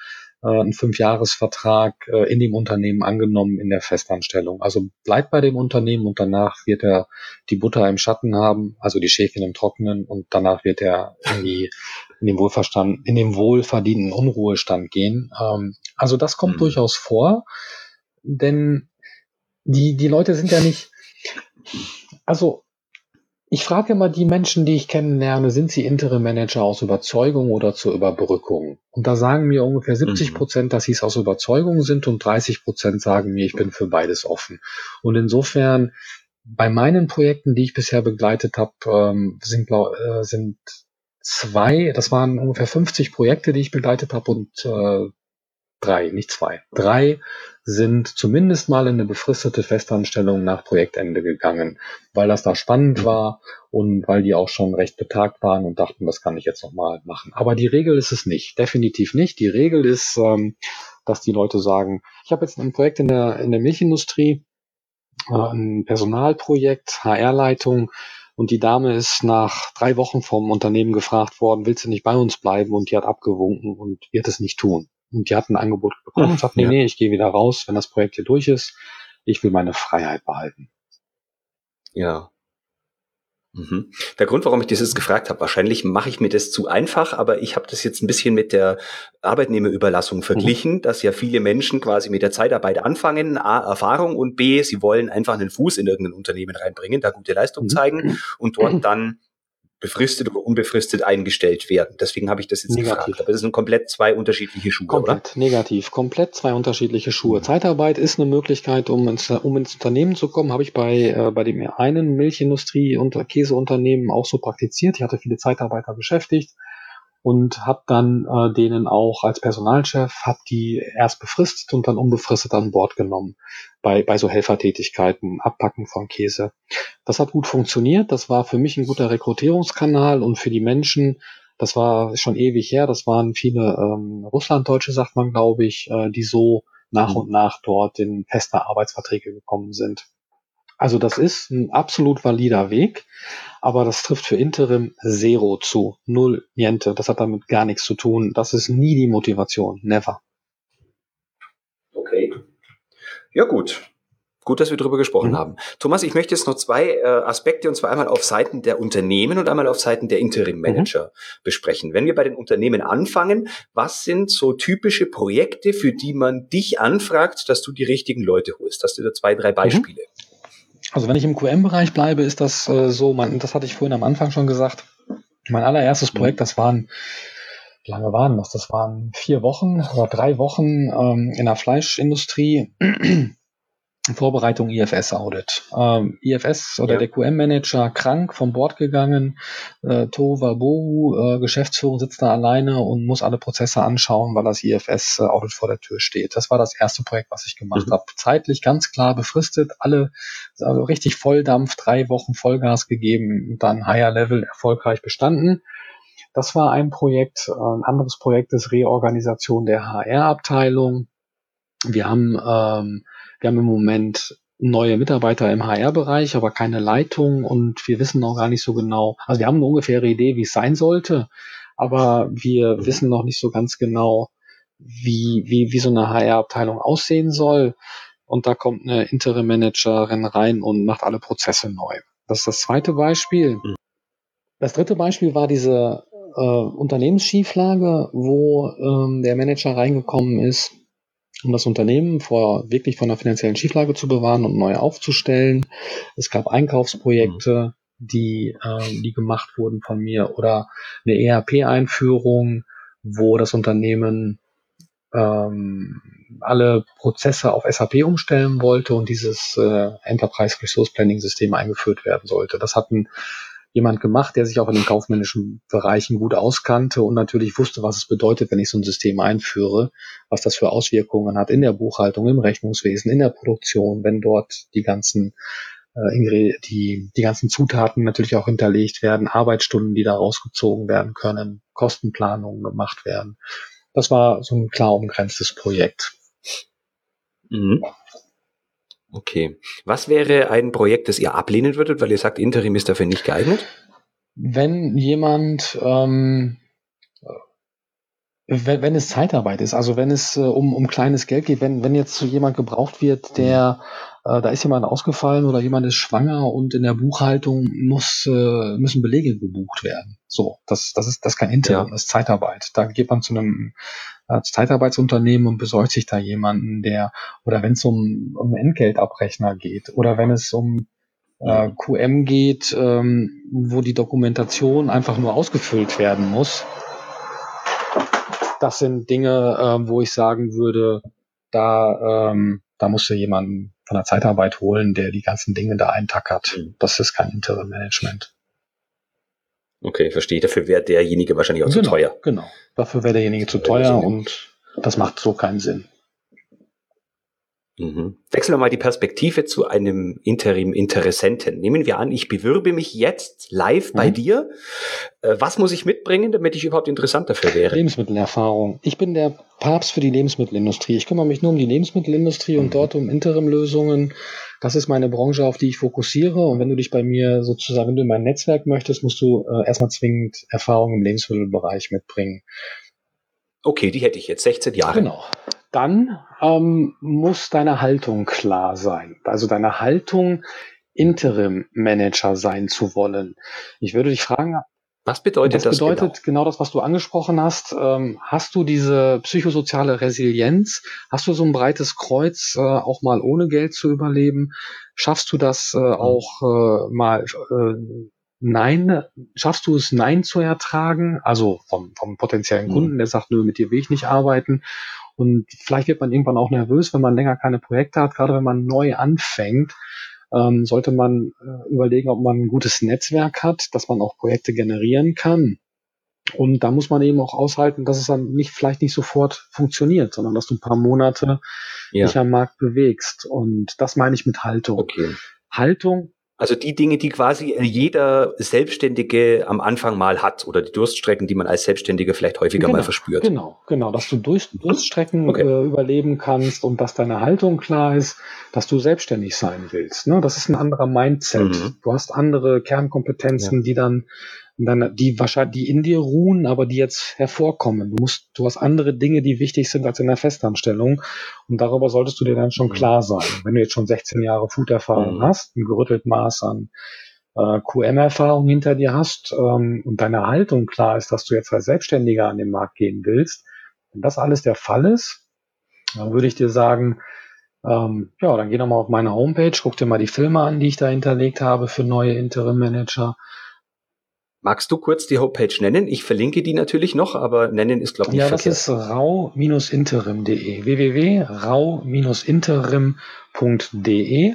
einen Fünfjahresvertrag in dem Unternehmen angenommen in der Festanstellung. Also bleibt bei dem Unternehmen und danach wird er die Butter im Schatten haben, also die Schäfchen im Trockenen und danach wird er in, die, in dem Wohlverstand, in dem wohlverdienten Unruhestand gehen. Ähm, also das kommt mhm. durchaus vor, denn die, die Leute sind ja nicht, also ich frage immer die Menschen, die ich kennenlerne, sind sie Interim Manager aus Überzeugung oder zur Überbrückung? Und da sagen mir ungefähr 70 mhm. Prozent, dass sie es aus Überzeugung sind und 30 Prozent sagen mir, ich bin für beides offen. Und insofern, bei meinen Projekten, die ich bisher begleitet habe, ähm, sind, äh, sind zwei, das waren ungefähr 50 Projekte, die ich begleitet habe und äh, drei, nicht zwei, drei sind zumindest mal in eine befristete Festanstellung nach Projektende gegangen, weil das da spannend mhm. war und weil die auch schon recht betagt waren und dachten, das kann ich jetzt nochmal machen. Aber die Regel ist es nicht, definitiv nicht. Die Regel ist, ähm, dass die Leute sagen, ich habe jetzt ein Projekt in der, in der Milchindustrie, äh, ein Personalprojekt, HR-Leitung, und die Dame ist nach drei Wochen vom Unternehmen gefragt worden, willst du nicht bei uns bleiben? Und die hat abgewunken und wird es nicht tun. Und die hat ein Angebot bekommen und sagt, nee, ja. nee, ich gehe wieder raus, wenn das Projekt hier durch ist. Ich will meine Freiheit behalten. Ja. Mhm. Der Grund, warum ich das jetzt gefragt habe, wahrscheinlich mache ich mir das zu einfach, aber ich habe das jetzt ein bisschen mit der Arbeitnehmerüberlassung mhm. verglichen, mhm. dass ja viele Menschen quasi mit der Zeitarbeit anfangen, A, Erfahrung und B, sie wollen einfach einen Fuß in irgendein Unternehmen reinbringen, da gute Leistung mhm. zeigen und dort dann befristet oder unbefristet eingestellt werden. Deswegen habe ich das jetzt negativ. gefragt. Aber das sind komplett zwei unterschiedliche Schuhe, Komplett oder? negativ. Komplett zwei unterschiedliche Schuhe. Mhm. Zeitarbeit ist eine Möglichkeit, um ins, um ins Unternehmen zu kommen. Habe ich bei, äh, bei dem einen Milchindustrie- und Käseunternehmen auch so praktiziert. Ich hatte viele Zeitarbeiter beschäftigt und habe dann äh, denen auch als Personalchef, habe die erst befristet und dann unbefristet an Bord genommen bei, bei so Helfertätigkeiten, Abpacken von Käse. Das hat gut funktioniert, das war für mich ein guter Rekrutierungskanal und für die Menschen, das war schon ewig her, das waren viele ähm, Russlanddeutsche, sagt man, glaube ich, äh, die so nach mhm. und nach dort in feste Arbeitsverträge gekommen sind. Also das ist ein absolut valider Weg, aber das trifft für Interim Zero zu. Null, niente. Das hat damit gar nichts zu tun. Das ist nie die Motivation. Never. Okay. Ja gut. Gut, dass wir darüber gesprochen mhm. haben. Thomas, ich möchte jetzt noch zwei äh, Aspekte, und zwar einmal auf Seiten der Unternehmen und einmal auf Seiten der Interim-Manager mhm. besprechen. Wenn wir bei den Unternehmen anfangen, was sind so typische Projekte, für die man dich anfragt, dass du die richtigen Leute holst? Hast du da zwei, drei mhm. Beispiele? Mhm. Also wenn ich im QM-Bereich bleibe, ist das äh, so, man, das hatte ich vorhin am Anfang schon gesagt, mein allererstes mhm. Projekt, das waren, wie lange waren das? Das waren vier Wochen oder drei Wochen ähm, in der Fleischindustrie. Vorbereitung IFS-Audit. Ähm, IFS oder ja. der QM-Manager krank vom Bord gegangen, äh, Tova Bohu, äh, Geschäftsführung sitzt da alleine und muss alle Prozesse anschauen, weil das IFS-Audit vor der Tür steht. Das war das erste Projekt, was ich gemacht mhm. habe. Zeitlich ganz klar befristet, alle also richtig Volldampf, drei Wochen Vollgas gegeben, dann Higher Level erfolgreich bestanden. Das war ein Projekt. Ein anderes Projekt ist Reorganisation der HR-Abteilung. Wir haben ähm, wir haben im Moment neue Mitarbeiter im HR-Bereich, aber keine Leitung und wir wissen noch gar nicht so genau. Also wir haben eine ungefähre Idee, wie es sein sollte, aber wir wissen noch nicht so ganz genau, wie, wie, wie so eine HR-Abteilung aussehen soll. Und da kommt eine Interim-Managerin rein und macht alle Prozesse neu. Das ist das zweite Beispiel. Das dritte Beispiel war diese äh, Unternehmensschieflage, wo ähm, der Manager reingekommen ist um das Unternehmen vor wirklich von einer finanziellen Schieflage zu bewahren und neu aufzustellen. Es gab Einkaufsprojekte, die, äh, die gemacht wurden von mir oder eine ERP-Einführung, wo das Unternehmen ähm, alle Prozesse auf SAP umstellen wollte und dieses äh, Enterprise Resource Planning System eingeführt werden sollte. Das hatten jemand gemacht, der sich auch in den kaufmännischen Bereichen gut auskannte und natürlich wusste, was es bedeutet, wenn ich so ein System einführe, was das für Auswirkungen hat in der Buchhaltung, im Rechnungswesen, in der Produktion, wenn dort die ganzen äh, die, die ganzen Zutaten natürlich auch hinterlegt werden, Arbeitsstunden, die da rausgezogen werden können, Kostenplanungen gemacht werden. Das war so ein klar umgrenztes Projekt. Mhm. Okay. Was wäre ein Projekt, das ihr ablehnen würdet, weil ihr sagt, Interim ist dafür nicht geeignet? Wenn jemand, ähm, wenn, wenn es Zeitarbeit ist, also wenn es äh, um, um kleines Geld geht, wenn, wenn jetzt so jemand gebraucht wird, der äh, da ist jemand ausgefallen oder jemand ist schwanger und in der Buchhaltung muss, äh, müssen Belege gebucht werden. So, das, das ist das ist kein Interim, ja. das ist Zeitarbeit. Da geht man zu einem äh, Zeitarbeitsunternehmen und besorgt sich da jemanden, der, oder wenn es um, um Entgeltabrechner geht, oder wenn es um äh, QM geht, ähm, wo die Dokumentation einfach nur ausgefüllt werden muss. Das sind Dinge, äh, wo ich sagen würde, da, ähm, da musst du jemanden von der Zeitarbeit holen, der die ganzen Dinge da eintackert. Mhm. Das ist kein Interim Management. Okay, verstehe. Dafür wäre derjenige wahrscheinlich auch genau, zu teuer. Genau. Dafür wäre derjenige zu teuer und Das macht so keinen Sinn. Mhm. Wechseln wir mal die Perspektive zu einem Interim-Interessenten. Nehmen wir an, ich bewirbe mich jetzt live mhm. bei dir. Äh, was muss ich mitbringen, damit ich überhaupt interessant dafür wäre? Lebensmittelerfahrung. Ich bin der Papst für die Lebensmittelindustrie. Ich kümmere mich nur um die Lebensmittelindustrie mhm. und dort um Interim-Lösungen. Das ist meine Branche, auf die ich fokussiere. Und wenn du dich bei mir sozusagen, wenn du in mein Netzwerk möchtest, musst du äh, erstmal zwingend Erfahrung im Lebensmittelbereich mitbringen. Okay, die hätte ich jetzt 16 Jahre. Genau dann ähm, muss deine Haltung klar sein. Also deine Haltung, Interim Manager sein zu wollen. Ich würde dich fragen, was bedeutet das? Das bedeutet genau? genau das, was du angesprochen hast. Ähm, hast du diese psychosoziale Resilienz? Hast du so ein breites Kreuz, äh, auch mal ohne Geld zu überleben? Schaffst du das äh, mhm. auch äh, mal äh, Nein, schaffst du es, Nein zu ertragen? Also vom, vom potenziellen mhm. Kunden, der sagt, nö, mit dir will ich nicht arbeiten. Und vielleicht wird man irgendwann auch nervös, wenn man länger keine Projekte hat, gerade wenn man neu anfängt. Ähm, sollte man äh, überlegen, ob man ein gutes Netzwerk hat, dass man auch Projekte generieren kann. Und da muss man eben auch aushalten, dass es dann nicht, vielleicht nicht sofort funktioniert, sondern dass du ein paar Monate ja. dich am Markt bewegst. Und das meine ich mit Haltung. Okay. Haltung also die Dinge, die quasi jeder Selbstständige am Anfang mal hat oder die Durststrecken, die man als Selbstständiger vielleicht häufiger genau, mal verspürt. Genau, genau, dass du durch, Durststrecken okay. äh, überleben kannst und dass deine Haltung klar ist, dass du selbstständig sein willst. Ne? Das ist ein anderer Mindset. Mhm. Du hast andere Kernkompetenzen, ja. die dann dann, die wahrscheinlich, die in dir ruhen, aber die jetzt hervorkommen. Du musst, du hast andere Dinge, die wichtig sind als in der Festanstellung. Und darüber solltest du dir dann schon mhm. klar sein. Wenn du jetzt schon 16 Jahre Food-Erfahrung mhm. hast, ein gerüttelt Maß an äh, QM-Erfahrung hinter dir hast ähm, und deine Haltung klar ist, dass du jetzt als Selbstständiger an den Markt gehen willst, wenn das alles der Fall ist, dann würde ich dir sagen, ähm, ja, dann geh nochmal auf meine Homepage, guck dir mal die Filme an, die ich da hinterlegt habe für neue Interim-Manager Magst du kurz die Homepage nennen? Ich verlinke die natürlich noch, aber nennen ist, glaube ich, Ja, das ist rau-interim.de. www.rau-interim.de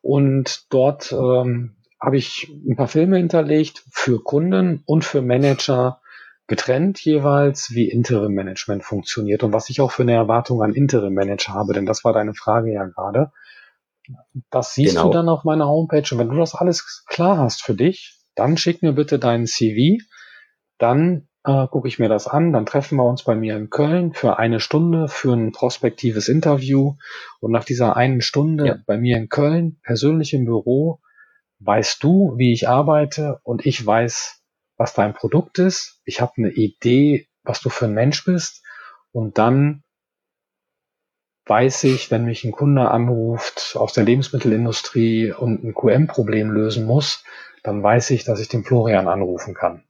und dort ähm, habe ich ein paar Filme hinterlegt für Kunden und für Manager getrennt jeweils, wie Interim-Management funktioniert und was ich auch für eine Erwartung an Interim-Manager habe, denn das war deine Frage ja gerade. Das siehst genau. du dann auf meiner Homepage und wenn du das alles klar hast für dich, dann schick mir bitte deinen CV, dann äh, gucke ich mir das an, dann treffen wir uns bei mir in Köln für eine Stunde für ein prospektives Interview. Und nach dieser einen Stunde ja. bei mir in Köln, persönlich im Büro, weißt du, wie ich arbeite. Und ich weiß, was dein Produkt ist. Ich habe eine Idee, was du für ein Mensch bist. Und dann weiß ich, wenn mich ein Kunde anruft aus der Lebensmittelindustrie und ein QM-Problem lösen muss, dann weiß ich, dass ich den Florian anrufen kann.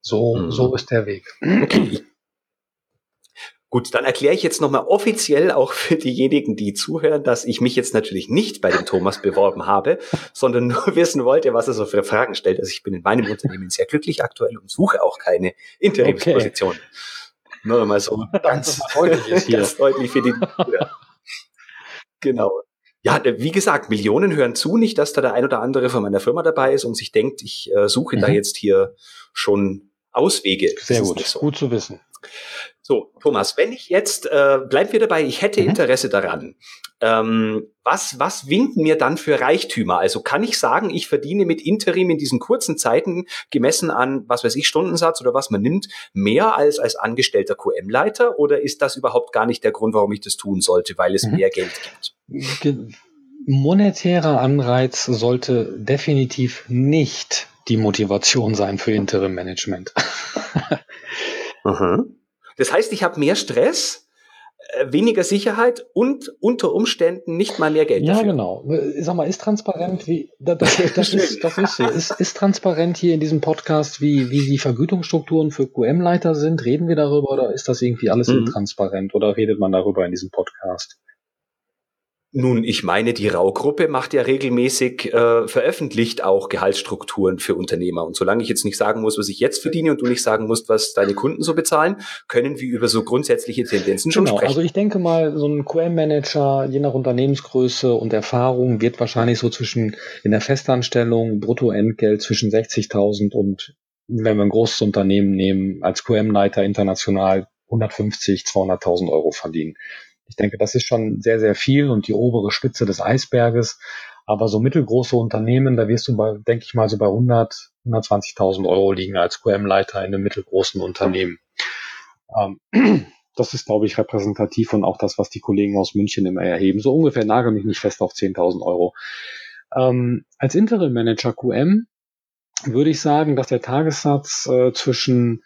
So, mhm. so ist der Weg. Okay. Gut, dann erkläre ich jetzt nochmal offiziell auch für diejenigen, die zuhören, dass ich mich jetzt natürlich nicht bei dem Thomas beworben habe, sondern nur wissen wollte, was er so für Fragen stellt. Also ich bin in meinem Unternehmen sehr glücklich aktuell und suche auch keine Interimsposition. Okay. Nur mal so ganz, ganz deutlich für die. genau ja, wie gesagt, Millionen hören zu, nicht, dass da der ein oder andere von meiner Firma dabei ist und sich denkt, ich äh, suche mhm. da jetzt hier schon Auswege. Sehr gut, so. gut zu wissen. So, Thomas, wenn ich jetzt, äh, bleiben wir dabei, ich hätte mhm. Interesse daran. Ähm, was, was winken mir dann für Reichtümer? Also kann ich sagen, ich verdiene mit Interim in diesen kurzen Zeiten gemessen an, was weiß ich, Stundensatz oder was man nimmt, mehr als als angestellter QM-Leiter? Oder ist das überhaupt gar nicht der Grund, warum ich das tun sollte, weil es mhm. mehr Geld gibt? Monetärer Anreiz sollte definitiv nicht die Motivation sein für Interim-Management. mhm. Das heißt, ich habe mehr Stress, äh, weniger Sicherheit und unter Umständen nicht mal mehr Geld. Ja, dafür. genau. Sag mal, ist transparent, wie das, das, das ist, das ist so. Ist, ist transparent hier in diesem Podcast, wie, wie die Vergütungsstrukturen für QM-Leiter sind? Reden wir darüber oder ist das irgendwie alles mhm. intransparent oder redet man darüber in diesem Podcast? Nun, ich meine, die Rau-Gruppe macht ja regelmäßig, äh, veröffentlicht auch Gehaltsstrukturen für Unternehmer. Und solange ich jetzt nicht sagen muss, was ich jetzt verdiene und du nicht sagen musst, was deine Kunden so bezahlen, können wir über so grundsätzliche Tendenzen schon genau, sprechen. Also ich denke mal, so ein QM-Manager, je nach Unternehmensgröße und Erfahrung, wird wahrscheinlich so zwischen in der Festanstellung Bruttoentgelt zwischen 60.000 und wenn wir ein großes Unternehmen nehmen, als QM-Leiter international 150, 200.000 Euro verdienen. Ich denke, das ist schon sehr, sehr viel und die obere Spitze des Eisberges. Aber so mittelgroße Unternehmen, da wirst du bei, denke ich mal, so bei 100, 120.000 Euro liegen als QM-Leiter in einem mittelgroßen Unternehmen. Ähm, das ist, glaube ich, repräsentativ und auch das, was die Kollegen aus München immer erheben. So ungefähr nagel mich nicht fest auf 10.000 Euro. Ähm, als Interim Manager QM würde ich sagen, dass der Tagessatz äh, zwischen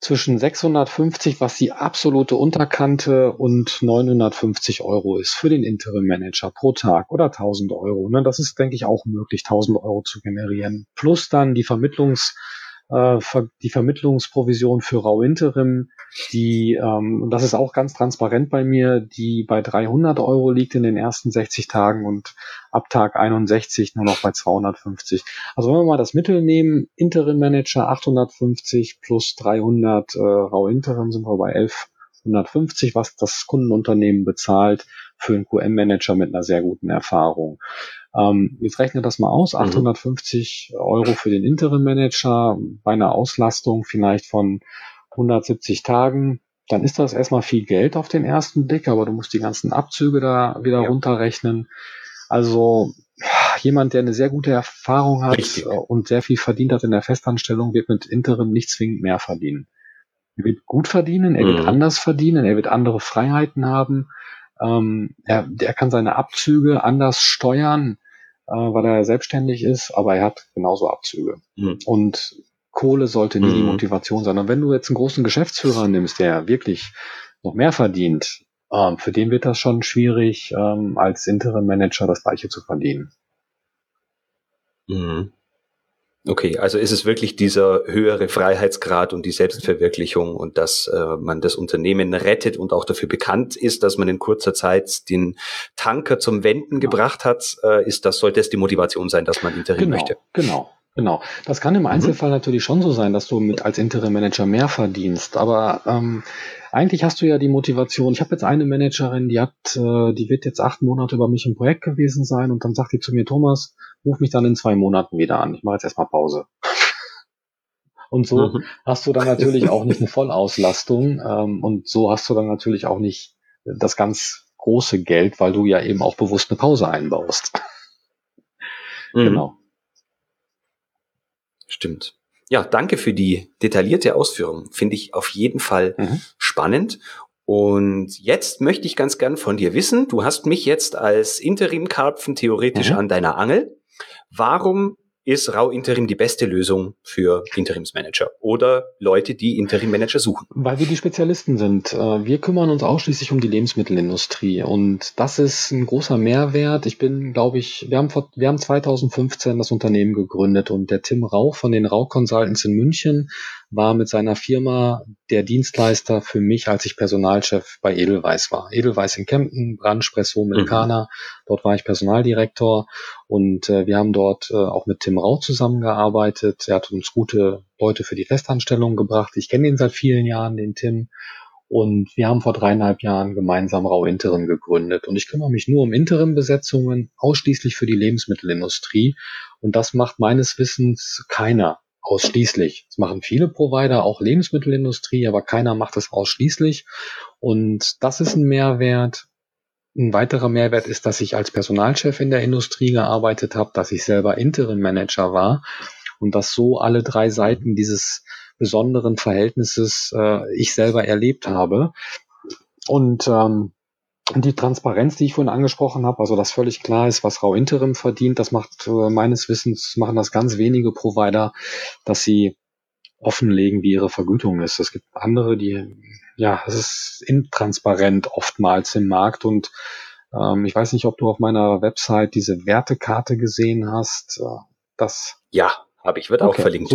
zwischen 650, was die absolute Unterkante, und 950 Euro ist für den Interim Manager pro Tag oder 1000 Euro. Ne? Das ist, denke ich, auch möglich, 1000 Euro zu generieren. Plus dann die Vermittlungs- die Vermittlungsprovision für Rau Interim, die, ähm, und das ist auch ganz transparent bei mir, die bei 300 Euro liegt in den ersten 60 Tagen und ab Tag 61 nur noch bei 250. Also wenn wir mal das Mittel nehmen, Interim Manager 850 plus 300 äh, Rau Interim sind wir bei 1150, was das Kundenunternehmen bezahlt für einen QM-Manager mit einer sehr guten Erfahrung. Ähm, jetzt rechne das mal aus, 850 mhm. Euro für den Interim-Manager bei einer Auslastung vielleicht von 170 Tagen. Dann ist das erstmal viel Geld auf den ersten Blick, aber du musst die ganzen Abzüge da wieder ja. runterrechnen. Also jemand, der eine sehr gute Erfahrung hat Richtig. und sehr viel verdient hat in der Festanstellung, wird mit Interim nicht zwingend mehr verdienen. Er wird gut verdienen, er mhm. wird anders verdienen, er wird andere Freiheiten haben. Ähm, er, er kann seine Abzüge anders steuern, äh, weil er selbstständig ist, aber er hat genauso Abzüge. Mhm. Und Kohle sollte nie mhm. die Motivation sein. Und wenn du jetzt einen großen Geschäftsführer nimmst, der wirklich noch mehr verdient, ähm, für den wird das schon schwierig, ähm, als Interim Manager das gleiche zu verdienen. Mhm. Okay, also ist es wirklich dieser höhere Freiheitsgrad und die Selbstverwirklichung und dass äh, man das Unternehmen rettet und auch dafür bekannt ist, dass man in kurzer Zeit den Tanker zum Wenden ja. gebracht hat, äh, ist das, sollte es die Motivation sein, dass man Interim genau, möchte. Genau, Genau. Das kann im mhm. Einzelfall mhm. natürlich schon so sein, dass du mit als Interim Manager mehr verdienst. Aber ähm, eigentlich hast du ja die Motivation. Ich habe jetzt eine Managerin, die hat, äh, die wird jetzt acht Monate über mich im Projekt gewesen sein und dann sagt die zu mir, Thomas, ruf mich dann in zwei Monaten wieder an. Ich mache jetzt erstmal Pause. Und so mhm. hast du dann natürlich auch nicht eine Vollauslastung ähm, und so hast du dann natürlich auch nicht das ganz große Geld, weil du ja eben auch bewusst eine Pause einbaust. Mhm. Genau. Stimmt. Ja, danke für die detaillierte Ausführung. Finde ich auf jeden Fall mhm. spannend. Und jetzt möchte ich ganz gern von dir wissen, du hast mich jetzt als Interim-Karpfen theoretisch mhm. an deiner Angel. Warum ist Rau Interim die beste Lösung für Interimsmanager oder Leute, die Interimmanager suchen? Weil wir die Spezialisten sind. Äh, wir kümmern uns ausschließlich um die Lebensmittelindustrie und das ist ein großer Mehrwert. Ich bin, glaube ich, wir haben, wir haben 2015 das Unternehmen gegründet und der Tim Rauch von den Rauch Consultants in München war mit seiner Firma der Dienstleister für mich, als ich Personalchef bei Edelweiss war. Edelweiss in Kempten, Brandspresso, Milkana. Mhm. Dort war ich Personaldirektor und äh, wir haben dort äh, auch mit Tim Rau zusammengearbeitet. Er hat uns gute Leute für die Festanstellung gebracht. Ich kenne ihn seit vielen Jahren, den Tim. Und wir haben vor dreieinhalb Jahren gemeinsam Rau Interim gegründet. Und ich kümmere mich nur um Interim-Besetzungen, ausschließlich für die Lebensmittelindustrie. Und das macht meines Wissens keiner ausschließlich. Das machen viele Provider, auch Lebensmittelindustrie, aber keiner macht es ausschließlich. Und das ist ein Mehrwert. Ein weiterer Mehrwert ist, dass ich als Personalchef in der Industrie gearbeitet habe, dass ich selber Interim Manager war und dass so alle drei Seiten dieses besonderen Verhältnisses äh, ich selber erlebt habe. Und ähm, die Transparenz, die ich vorhin angesprochen habe, also dass völlig klar ist, was Rau Interim verdient, das macht äh, meines Wissens, machen das ganz wenige Provider, dass sie offenlegen, wie ihre Vergütung ist. Es gibt andere, die, ja, es ist intransparent oftmals im Markt und ähm, ich weiß nicht, ob du auf meiner Website diese Wertekarte gesehen hast. Äh, das ja, habe ich, wird okay, auch verlinkt.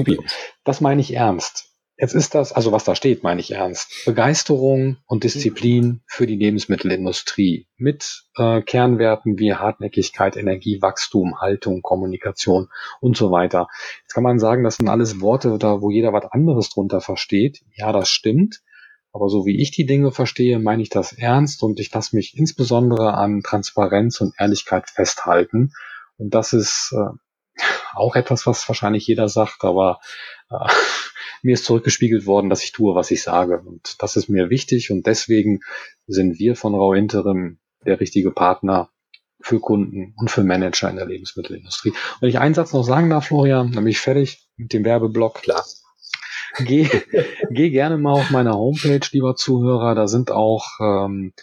Das meine ich ernst. Jetzt ist das, also was da steht, meine ich ernst. Begeisterung und Disziplin für die Lebensmittelindustrie mit äh, Kernwerten wie Hartnäckigkeit, Energie, Wachstum, Haltung, Kommunikation und so weiter. Jetzt kann man sagen, das sind alles Worte, da wo jeder was anderes drunter versteht. Ja, das stimmt. Aber so wie ich die Dinge verstehe, meine ich das ernst und ich lasse mich insbesondere an Transparenz und Ehrlichkeit festhalten. Und das ist äh, auch etwas, was wahrscheinlich jeder sagt, aber äh, mir ist zurückgespiegelt worden, dass ich tue, was ich sage. Und das ist mir wichtig und deswegen sind wir von Rau Interim der richtige Partner für Kunden und für Manager in der Lebensmittelindustrie. Und wenn ich einen Satz noch sagen darf, Florian, dann bin ich fertig mit dem Werbeblock. Klar. Geh, geh gerne mal auf meine Homepage, lieber Zuhörer. Da sind auch ähm,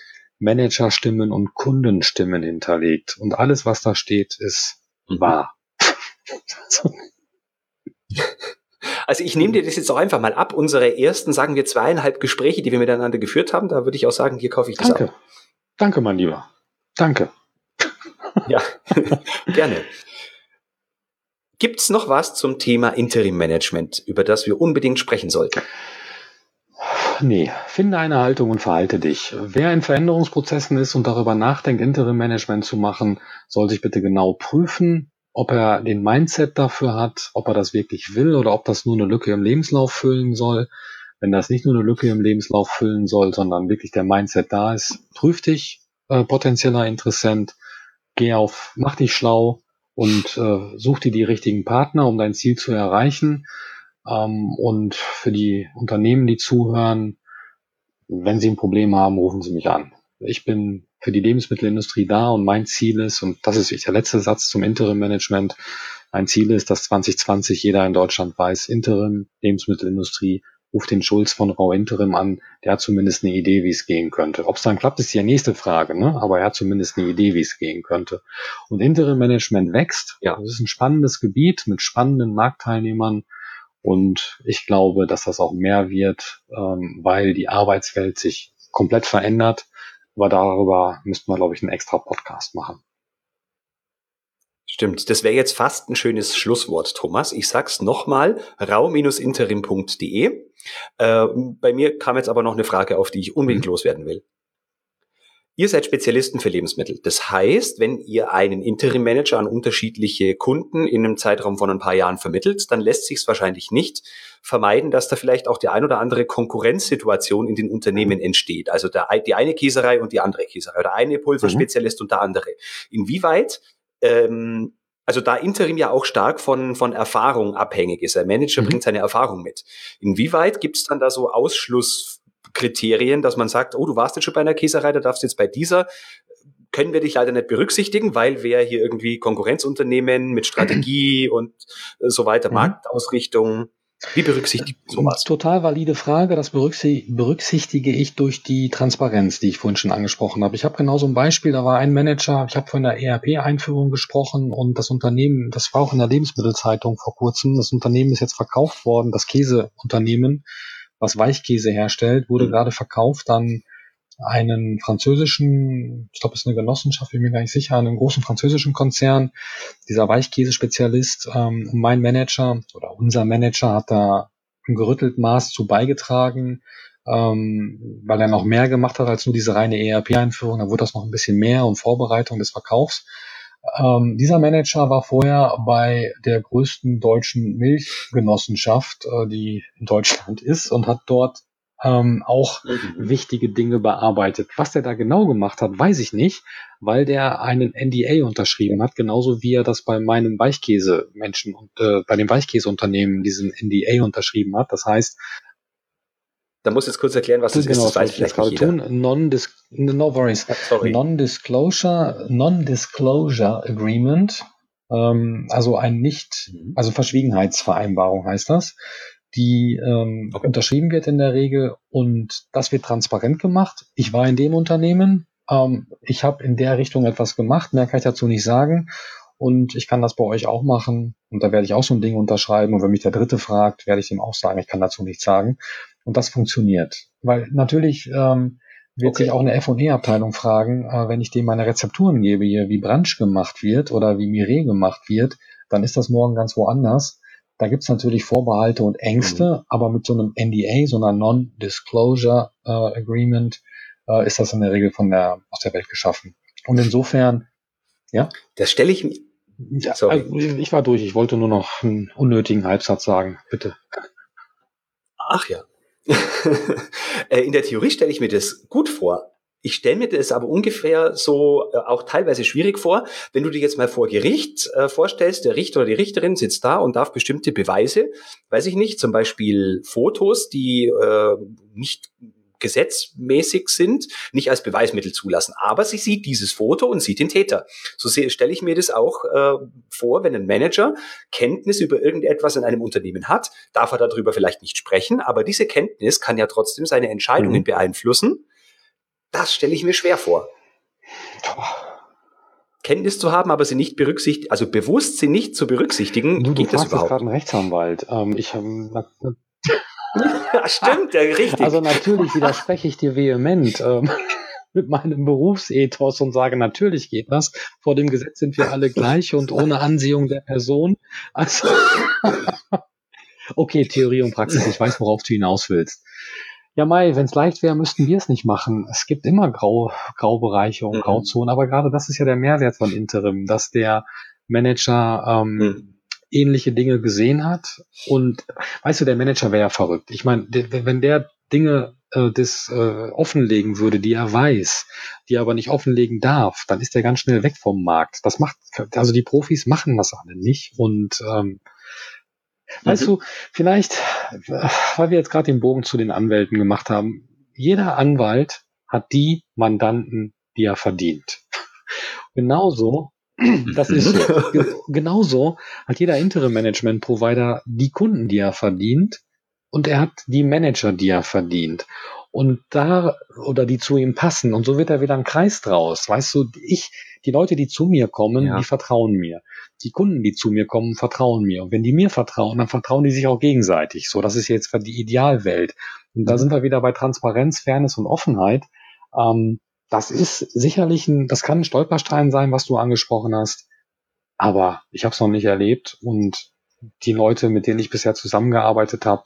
Managerstimmen und Kundenstimmen hinterlegt. Und alles, was da steht, ist mhm. wahr. Also ich nehme dir das jetzt auch einfach mal ab. Unsere ersten, sagen wir, zweieinhalb Gespräche, die wir miteinander geführt haben, da würde ich auch sagen, hier kaufe ich das Danke. Ab. Danke, mein Lieber. Danke. Ja, gerne. Gibt es noch was zum Thema Interim Management, über das wir unbedingt sprechen sollten? Nee, finde eine Haltung und verhalte dich. Wer in Veränderungsprozessen ist und darüber nachdenkt, Interim Management zu machen, soll sich bitte genau prüfen, ob er den Mindset dafür hat, ob er das wirklich will oder ob das nur eine Lücke im Lebenslauf füllen soll. Wenn das nicht nur eine Lücke im Lebenslauf füllen soll, sondern wirklich der Mindset da ist, prüf dich, äh, potenzieller Interessent, geh auf, mach dich schlau und äh, such dir die richtigen Partner, um dein Ziel zu erreichen. Ähm, und für die Unternehmen, die zuhören, wenn sie ein Problem haben, rufen sie mich an. Ich bin für die Lebensmittelindustrie da und mein Ziel ist, und das ist der letzte Satz zum Interim-Management, mein Ziel ist, dass 2020 jeder in Deutschland weiß, Interim, Lebensmittelindustrie, ruft den Schulz von Rau Interim an, der hat zumindest eine Idee, wie es gehen könnte. Ob es dann klappt, ist die nächste Frage, ne? aber er hat zumindest eine Idee, wie es gehen könnte. Und Interim Management wächst. Ja, das ist ein spannendes Gebiet mit spannenden Marktteilnehmern. Und ich glaube, dass das auch mehr wird, ähm, weil die Arbeitswelt sich komplett verändert. Aber darüber müssten wir, glaube ich, einen extra Podcast machen. Stimmt, das wäre jetzt fast ein schönes Schlusswort, Thomas. Ich sag's nochmal, rau-interim.de. Äh, bei mir kam jetzt aber noch eine Frage auf, die ich unbedingt mhm. loswerden will. Ihr seid Spezialisten für Lebensmittel. Das heißt, wenn ihr einen Interim-Manager an unterschiedliche Kunden in einem Zeitraum von ein paar Jahren vermittelt, dann lässt sich es wahrscheinlich nicht vermeiden, dass da vielleicht auch die ein oder andere Konkurrenzsituation in den Unternehmen entsteht. Also der, die eine Käserei und die andere Käserei oder eine Pulverspezialist mhm. und der andere. Inwieweit ähm, also da Interim ja auch stark von, von Erfahrung abhängig ist. Der Manager mhm. bringt seine Erfahrung mit. Inwieweit gibt es dann da so Ausschlusskriterien, dass man sagt, oh, du warst jetzt schon bei einer Käserei, da darfst du jetzt bei dieser, können wir dich leider nicht berücksichtigen, weil wir hier irgendwie Konkurrenzunternehmen mit Strategie und so weiter, mhm. Marktausrichtung, wie berücksichtigt sowas? Total valide Frage. Das berücksichtige ich durch die Transparenz, die ich vorhin schon angesprochen habe. Ich habe genau so ein Beispiel. Da war ein Manager, ich habe von der ERP-Einführung gesprochen und das Unternehmen, das war auch in der Lebensmittelzeitung vor kurzem, das Unternehmen ist jetzt verkauft worden, das Käseunternehmen, was Weichkäse herstellt, wurde mhm. gerade verkauft an einen französischen, ich glaube, es ist eine Genossenschaft, bin mir gar nicht sicher, einen großen französischen Konzern, dieser Weichkäsespezialist, ähm, mein Manager oder unser Manager hat da ein gerüttelt Maß zu beigetragen, ähm, weil er noch mehr gemacht hat als nur diese reine ERP-Einführung. Da wurde das noch ein bisschen mehr und Vorbereitung des Verkaufs. Ähm, dieser Manager war vorher bei der größten deutschen Milchgenossenschaft, äh, die in Deutschland ist, und hat dort ähm, auch mhm. wichtige Dinge bearbeitet. Was der da genau gemacht hat, weiß ich nicht, weil der einen NDA unterschrieben hat, genauso wie er das bei meinem Weichkäse-Menschen und äh, bei dem Weichkäseunternehmen diesen NDA unterschrieben hat. Das heißt, da muss jetzt kurz erklären, was das genau, ist. Das weiß vielleicht nicht tun. Non no worries. Non-Disclosure, Non-Disclosure Agreement. Ähm, also ein nicht, mhm. also Verschwiegenheitsvereinbarung heißt das die ähm, okay. unterschrieben wird in der Regel und das wird transparent gemacht. Ich war in dem Unternehmen, ähm, ich habe in der Richtung etwas gemacht, mehr kann ich dazu nicht sagen und ich kann das bei euch auch machen und da werde ich auch so ein Ding unterschreiben und wenn mich der Dritte fragt, werde ich dem auch sagen, ich kann dazu nichts sagen und das funktioniert, weil natürlich ähm, wird okay. sich auch eine F&E-Abteilung fragen, äh, wenn ich dem meine Rezepturen gebe hier, wie Branch gemacht wird oder wie Mire gemacht wird, dann ist das morgen ganz woanders da gibt's natürlich Vorbehalte und Ängste, mhm. aber mit so einem NDA, so einer Non-Disclosure äh, Agreement, äh, ist das in der Regel von der, aus der Welt geschaffen. Und insofern, ja. Das stelle ich mir. Ja, also ich war durch, ich wollte nur noch einen unnötigen Halbsatz sagen, bitte. Ach ja. Äh, in der Theorie stelle ich mir das gut vor. ich stelle mir das aber ungefähr so äh, auch teilweise schwierig vor, wenn du dir jetzt mal vor Gericht äh, vorstellst, der Richter oder die Richterin sitzt da und darf bestimmte Beweise, weiß ich nicht, zum Beispiel Fotos, die nicht gesetzmäßig sind, nicht als Beweismittel zulassen. Aber sie sieht dieses Foto und sieht den Täter. So stelle ich mir das auch äh, vor, wenn ein Manager Kenntnis über irgendetwas in einem Unternehmen hat, darf er darüber vielleicht nicht sprechen, aber diese Kenntnis kann ja trotzdem seine Entscheidungen mhm. beeinflussen. Das stelle ich mir schwer vor. Kenntnis zu haben, aber sie nicht berücksichtigen, also bewusst sie nicht zu berücksichtigen, du, du geht das überhaupt? gerade einen Rechtsanwalt. Ähm, ich ja, stimmt, ja, richtig. Also natürlich widerspreche ich dir vehement ähm, mit meinem Berufsethos und sage, natürlich geht das. Vor dem Gesetz sind wir alle gleich und ohne Ansehung der Person. Also okay, Theorie und Praxis, ich weiß, worauf du hinaus willst. Ja, Mai, wenn es leicht wäre, müssten wir es nicht machen. Es gibt immer Grau, Graubereiche und mhm. Grauzonen, aber gerade das ist ja der Mehrwert von Interim, dass der Manager ähm, mhm ähnliche Dinge gesehen hat. Und weißt du, der Manager wäre ja verrückt. Ich meine, wenn der Dinge äh, das äh, offenlegen würde, die er weiß, die er aber nicht offenlegen darf, dann ist er ganz schnell weg vom Markt. Das macht, also die Profis machen das alle nicht. Und ähm, weißt mhm. du, vielleicht, weil wir jetzt gerade den Bogen zu den Anwälten gemacht haben, jeder Anwalt hat die Mandanten, die er verdient. Genauso das ist genauso hat jeder Interim-Management-Provider die Kunden, die er verdient und er hat die Manager, die er verdient. Und da, oder die zu ihm passen. Und so wird er wieder ein Kreis draus. Weißt du, ich, die Leute, die zu mir kommen, ja. die vertrauen mir. Die Kunden, die zu mir kommen, vertrauen mir. Und wenn die mir vertrauen, dann vertrauen die sich auch gegenseitig. So, das ist jetzt die Idealwelt. Und da mhm. sind wir wieder bei Transparenz, Fairness und Offenheit. Ähm, das ist sicherlich ein, das kann ein Stolperstein sein, was du angesprochen hast. Aber ich habe es noch nicht erlebt und die Leute, mit denen ich bisher zusammengearbeitet habe,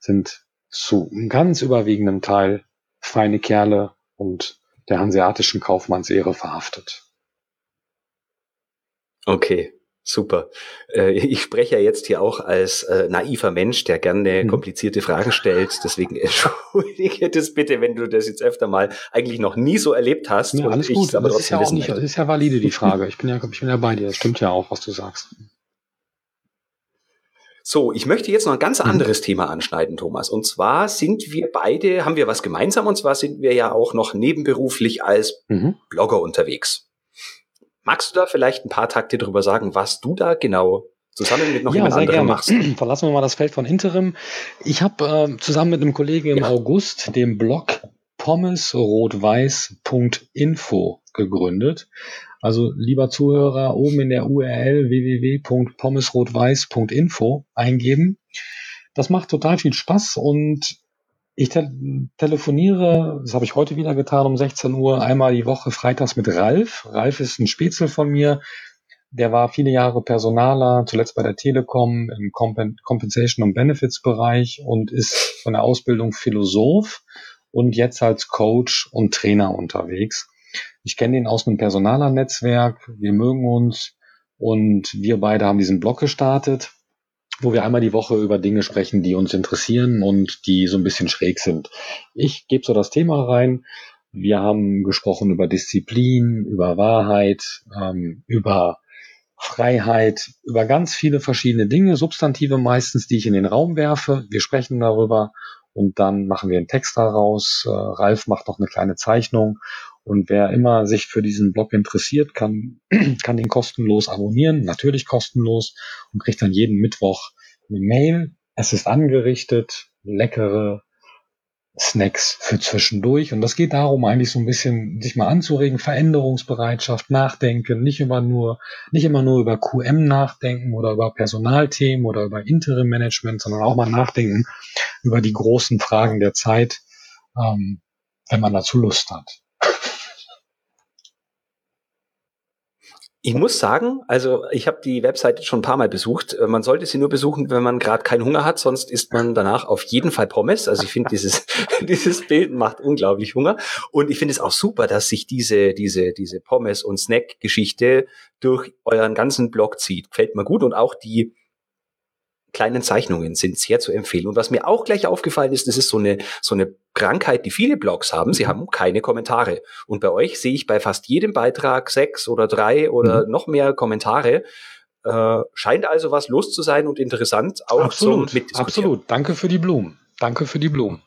sind zu einem ganz überwiegenden Teil feine Kerle und der hanseatischen Kaufmannsehre verhaftet. Okay. Super. Äh, ich spreche ja jetzt hier auch als äh, naiver Mensch, der gerne mhm. komplizierte Fragen stellt. Deswegen entschuldige das bitte, wenn du das jetzt öfter mal eigentlich noch nie so erlebt hast. Ja, alles gut. Aber das ist ja auch nicht, das ist ja valide, die Frage. Ich bin ja, ich bin ja bei dir. Das stimmt ja auch, was du sagst. So, ich möchte jetzt noch ein ganz mhm. anderes mhm. Thema anschneiden, Thomas. Und zwar sind wir beide, haben wir was gemeinsam, und zwar sind wir ja auch noch nebenberuflich als mhm. Blogger unterwegs. Magst du da vielleicht ein paar Takte drüber sagen, was du da genau zusammen mit noch ja, jemand anderem gerne. machst? Verlassen wir mal das Feld von Interim. Ich habe äh, zusammen mit einem Kollegen im ja. August den Blog pommesrotweiß.info gegründet. Also lieber Zuhörer, oben in der URL www.pommesrotweiß.info eingeben. Das macht total viel Spaß und ich te telefoniere, das habe ich heute wieder getan um 16 Uhr, einmal die Woche freitags mit Ralf. Ralf ist ein Spätzle von mir. Der war viele Jahre Personaler, zuletzt bei der Telekom im Compensation und Benefits Bereich und ist von der Ausbildung Philosoph und jetzt als Coach und Trainer unterwegs. Ich kenne ihn aus einem Personaler-Netzwerk. Wir mögen uns und wir beide haben diesen Blog gestartet wo wir einmal die Woche über Dinge sprechen, die uns interessieren und die so ein bisschen schräg sind. Ich gebe so das Thema rein. Wir haben gesprochen über Disziplin, über Wahrheit, ähm, über Freiheit, über ganz viele verschiedene Dinge, Substantive meistens, die ich in den Raum werfe. Wir sprechen darüber und dann machen wir einen Text daraus. Äh, Ralf macht noch eine kleine Zeichnung und wer immer sich für diesen Blog interessiert, kann, kann den kostenlos abonnieren, natürlich kostenlos und kriegt dann jeden Mittwoch eine Mail. Es ist angerichtet, leckere Snacks für zwischendurch. Und das geht darum, eigentlich so ein bisschen sich mal anzuregen, Veränderungsbereitschaft, nachdenken, nicht immer nur, nicht immer nur über QM nachdenken oder über Personalthemen oder über Interim Management, sondern auch mal nachdenken über die großen Fragen der Zeit, ähm, wenn man dazu Lust hat. Ich muss sagen, also ich habe die Webseite schon ein paar Mal besucht. Äh, man sollte sie nur besuchen, wenn man gerade keinen Hunger hat, sonst isst man danach auf jeden Fall Pommes. Also ich finde dieses dieses Bild macht unglaublich Hunger und ich finde es auch super, dass sich diese diese diese Pommes und Snack Geschichte durch euren ganzen Blog zieht. Gefällt mir gut und auch die kleinen Zeichnungen sind sehr zu empfehlen. Und was mir auch gleich aufgefallen ist, das ist so eine, so eine Krankheit, die viele Blogs haben. Sie haben keine Kommentare. Und bei euch sehe ich bei fast jedem Beitrag sechs oder drei oder mhm. noch mehr Kommentare. Äh, scheint also was los zu sein und interessant auch absolut, Mitdiskutieren. Absolut. Danke für die Blumen. Danke für die Blumen.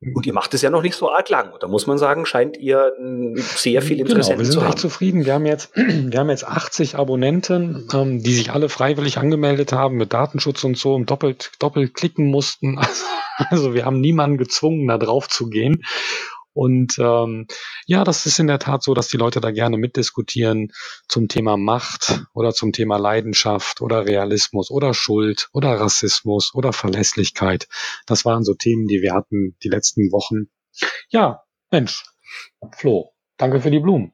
Und ihr macht es ja noch nicht so arg lang. Da muss man sagen, scheint ihr sehr viel Interesse genau, wir sind zu echt zufrieden. Wir haben jetzt, wir haben jetzt 80 Abonnenten, ähm, die sich alle freiwillig angemeldet haben mit Datenschutz und so und doppelt, doppelt klicken mussten. Also, also wir haben niemanden gezwungen, da drauf zu gehen. Und ähm, ja, das ist in der Tat so, dass die Leute da gerne mitdiskutieren zum Thema Macht oder zum Thema Leidenschaft oder Realismus oder Schuld oder Rassismus oder Verlässlichkeit. Das waren so Themen, die wir hatten die letzten Wochen. Ja, Mensch, Flo, danke für die Blumen.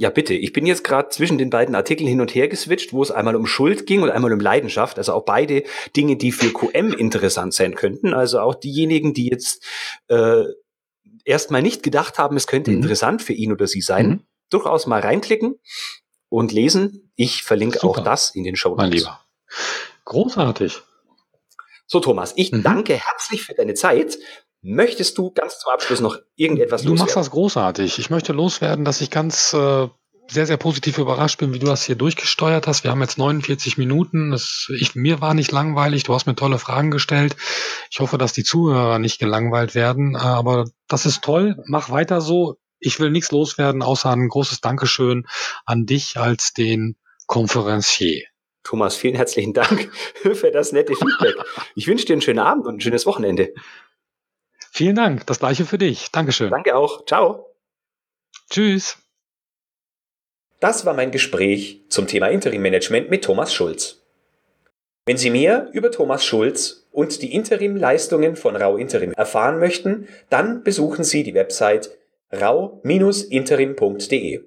Ja, bitte. Ich bin jetzt gerade zwischen den beiden Artikeln hin und her geswitcht, wo es einmal um Schuld ging und einmal um Leidenschaft. Also auch beide Dinge, die für QM interessant sein könnten. Also auch diejenigen, die jetzt äh, erstmal nicht gedacht haben, es könnte mhm. interessant für ihn oder sie sein, mhm. durchaus mal reinklicken und lesen. Ich verlinke Super. auch das in den Show Notes. Mein Lieber. Großartig. So, Thomas, ich mhm. danke herzlich für deine Zeit. Möchtest du ganz zum Abschluss noch irgendetwas loswerden? Du machst das großartig. Ich möchte loswerden, dass ich ganz äh, sehr, sehr positiv überrascht bin, wie du das hier durchgesteuert hast. Wir haben jetzt 49 Minuten. Das, ich, mir war nicht langweilig. Du hast mir tolle Fragen gestellt. Ich hoffe, dass die Zuhörer nicht gelangweilt werden. Aber das ist toll. Mach weiter so. Ich will nichts loswerden, außer ein großes Dankeschön an dich als den Konferencier. Thomas, vielen herzlichen Dank für das nette Feedback. Ich wünsche dir einen schönen Abend und ein schönes Wochenende. Vielen Dank. Das gleiche für dich. Dankeschön. Danke auch. Ciao. Tschüss. Das war mein Gespräch zum Thema Interim Management mit Thomas Schulz. Wenn Sie mehr über Thomas Schulz und die Interim-Leistungen von Rau Interim erfahren möchten, dann besuchen Sie die Website rau-interim.de.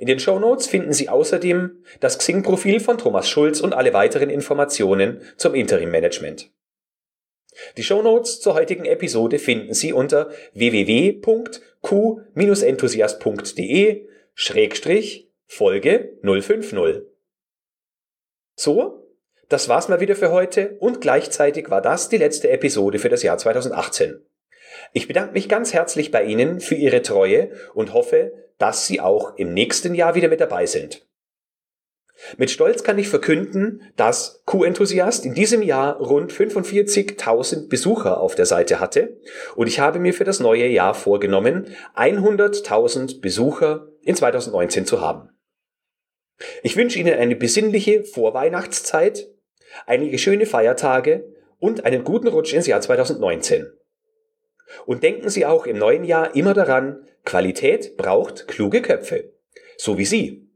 In den Show Notes finden Sie außerdem das Xing-Profil von Thomas Schulz und alle weiteren Informationen zum Interim Management. Die Shownotes zur heutigen Episode finden Sie unter www.q-enthusiast.de Schrägstrich Folge 050. So, das war's mal wieder für heute und gleichzeitig war das die letzte Episode für das Jahr 2018. Ich bedanke mich ganz herzlich bei Ihnen für Ihre Treue und hoffe, dass Sie auch im nächsten Jahr wieder mit dabei sind. Mit Stolz kann ich verkünden, dass Q-Enthusiast in diesem Jahr rund 45.000 Besucher auf der Seite hatte und ich habe mir für das neue Jahr vorgenommen, 100.000 Besucher in 2019 zu haben. Ich wünsche Ihnen eine besinnliche Vorweihnachtszeit, einige schöne Feiertage und einen guten Rutsch ins Jahr 2019. Und denken Sie auch im neuen Jahr immer daran, Qualität braucht kluge Köpfe. So wie Sie.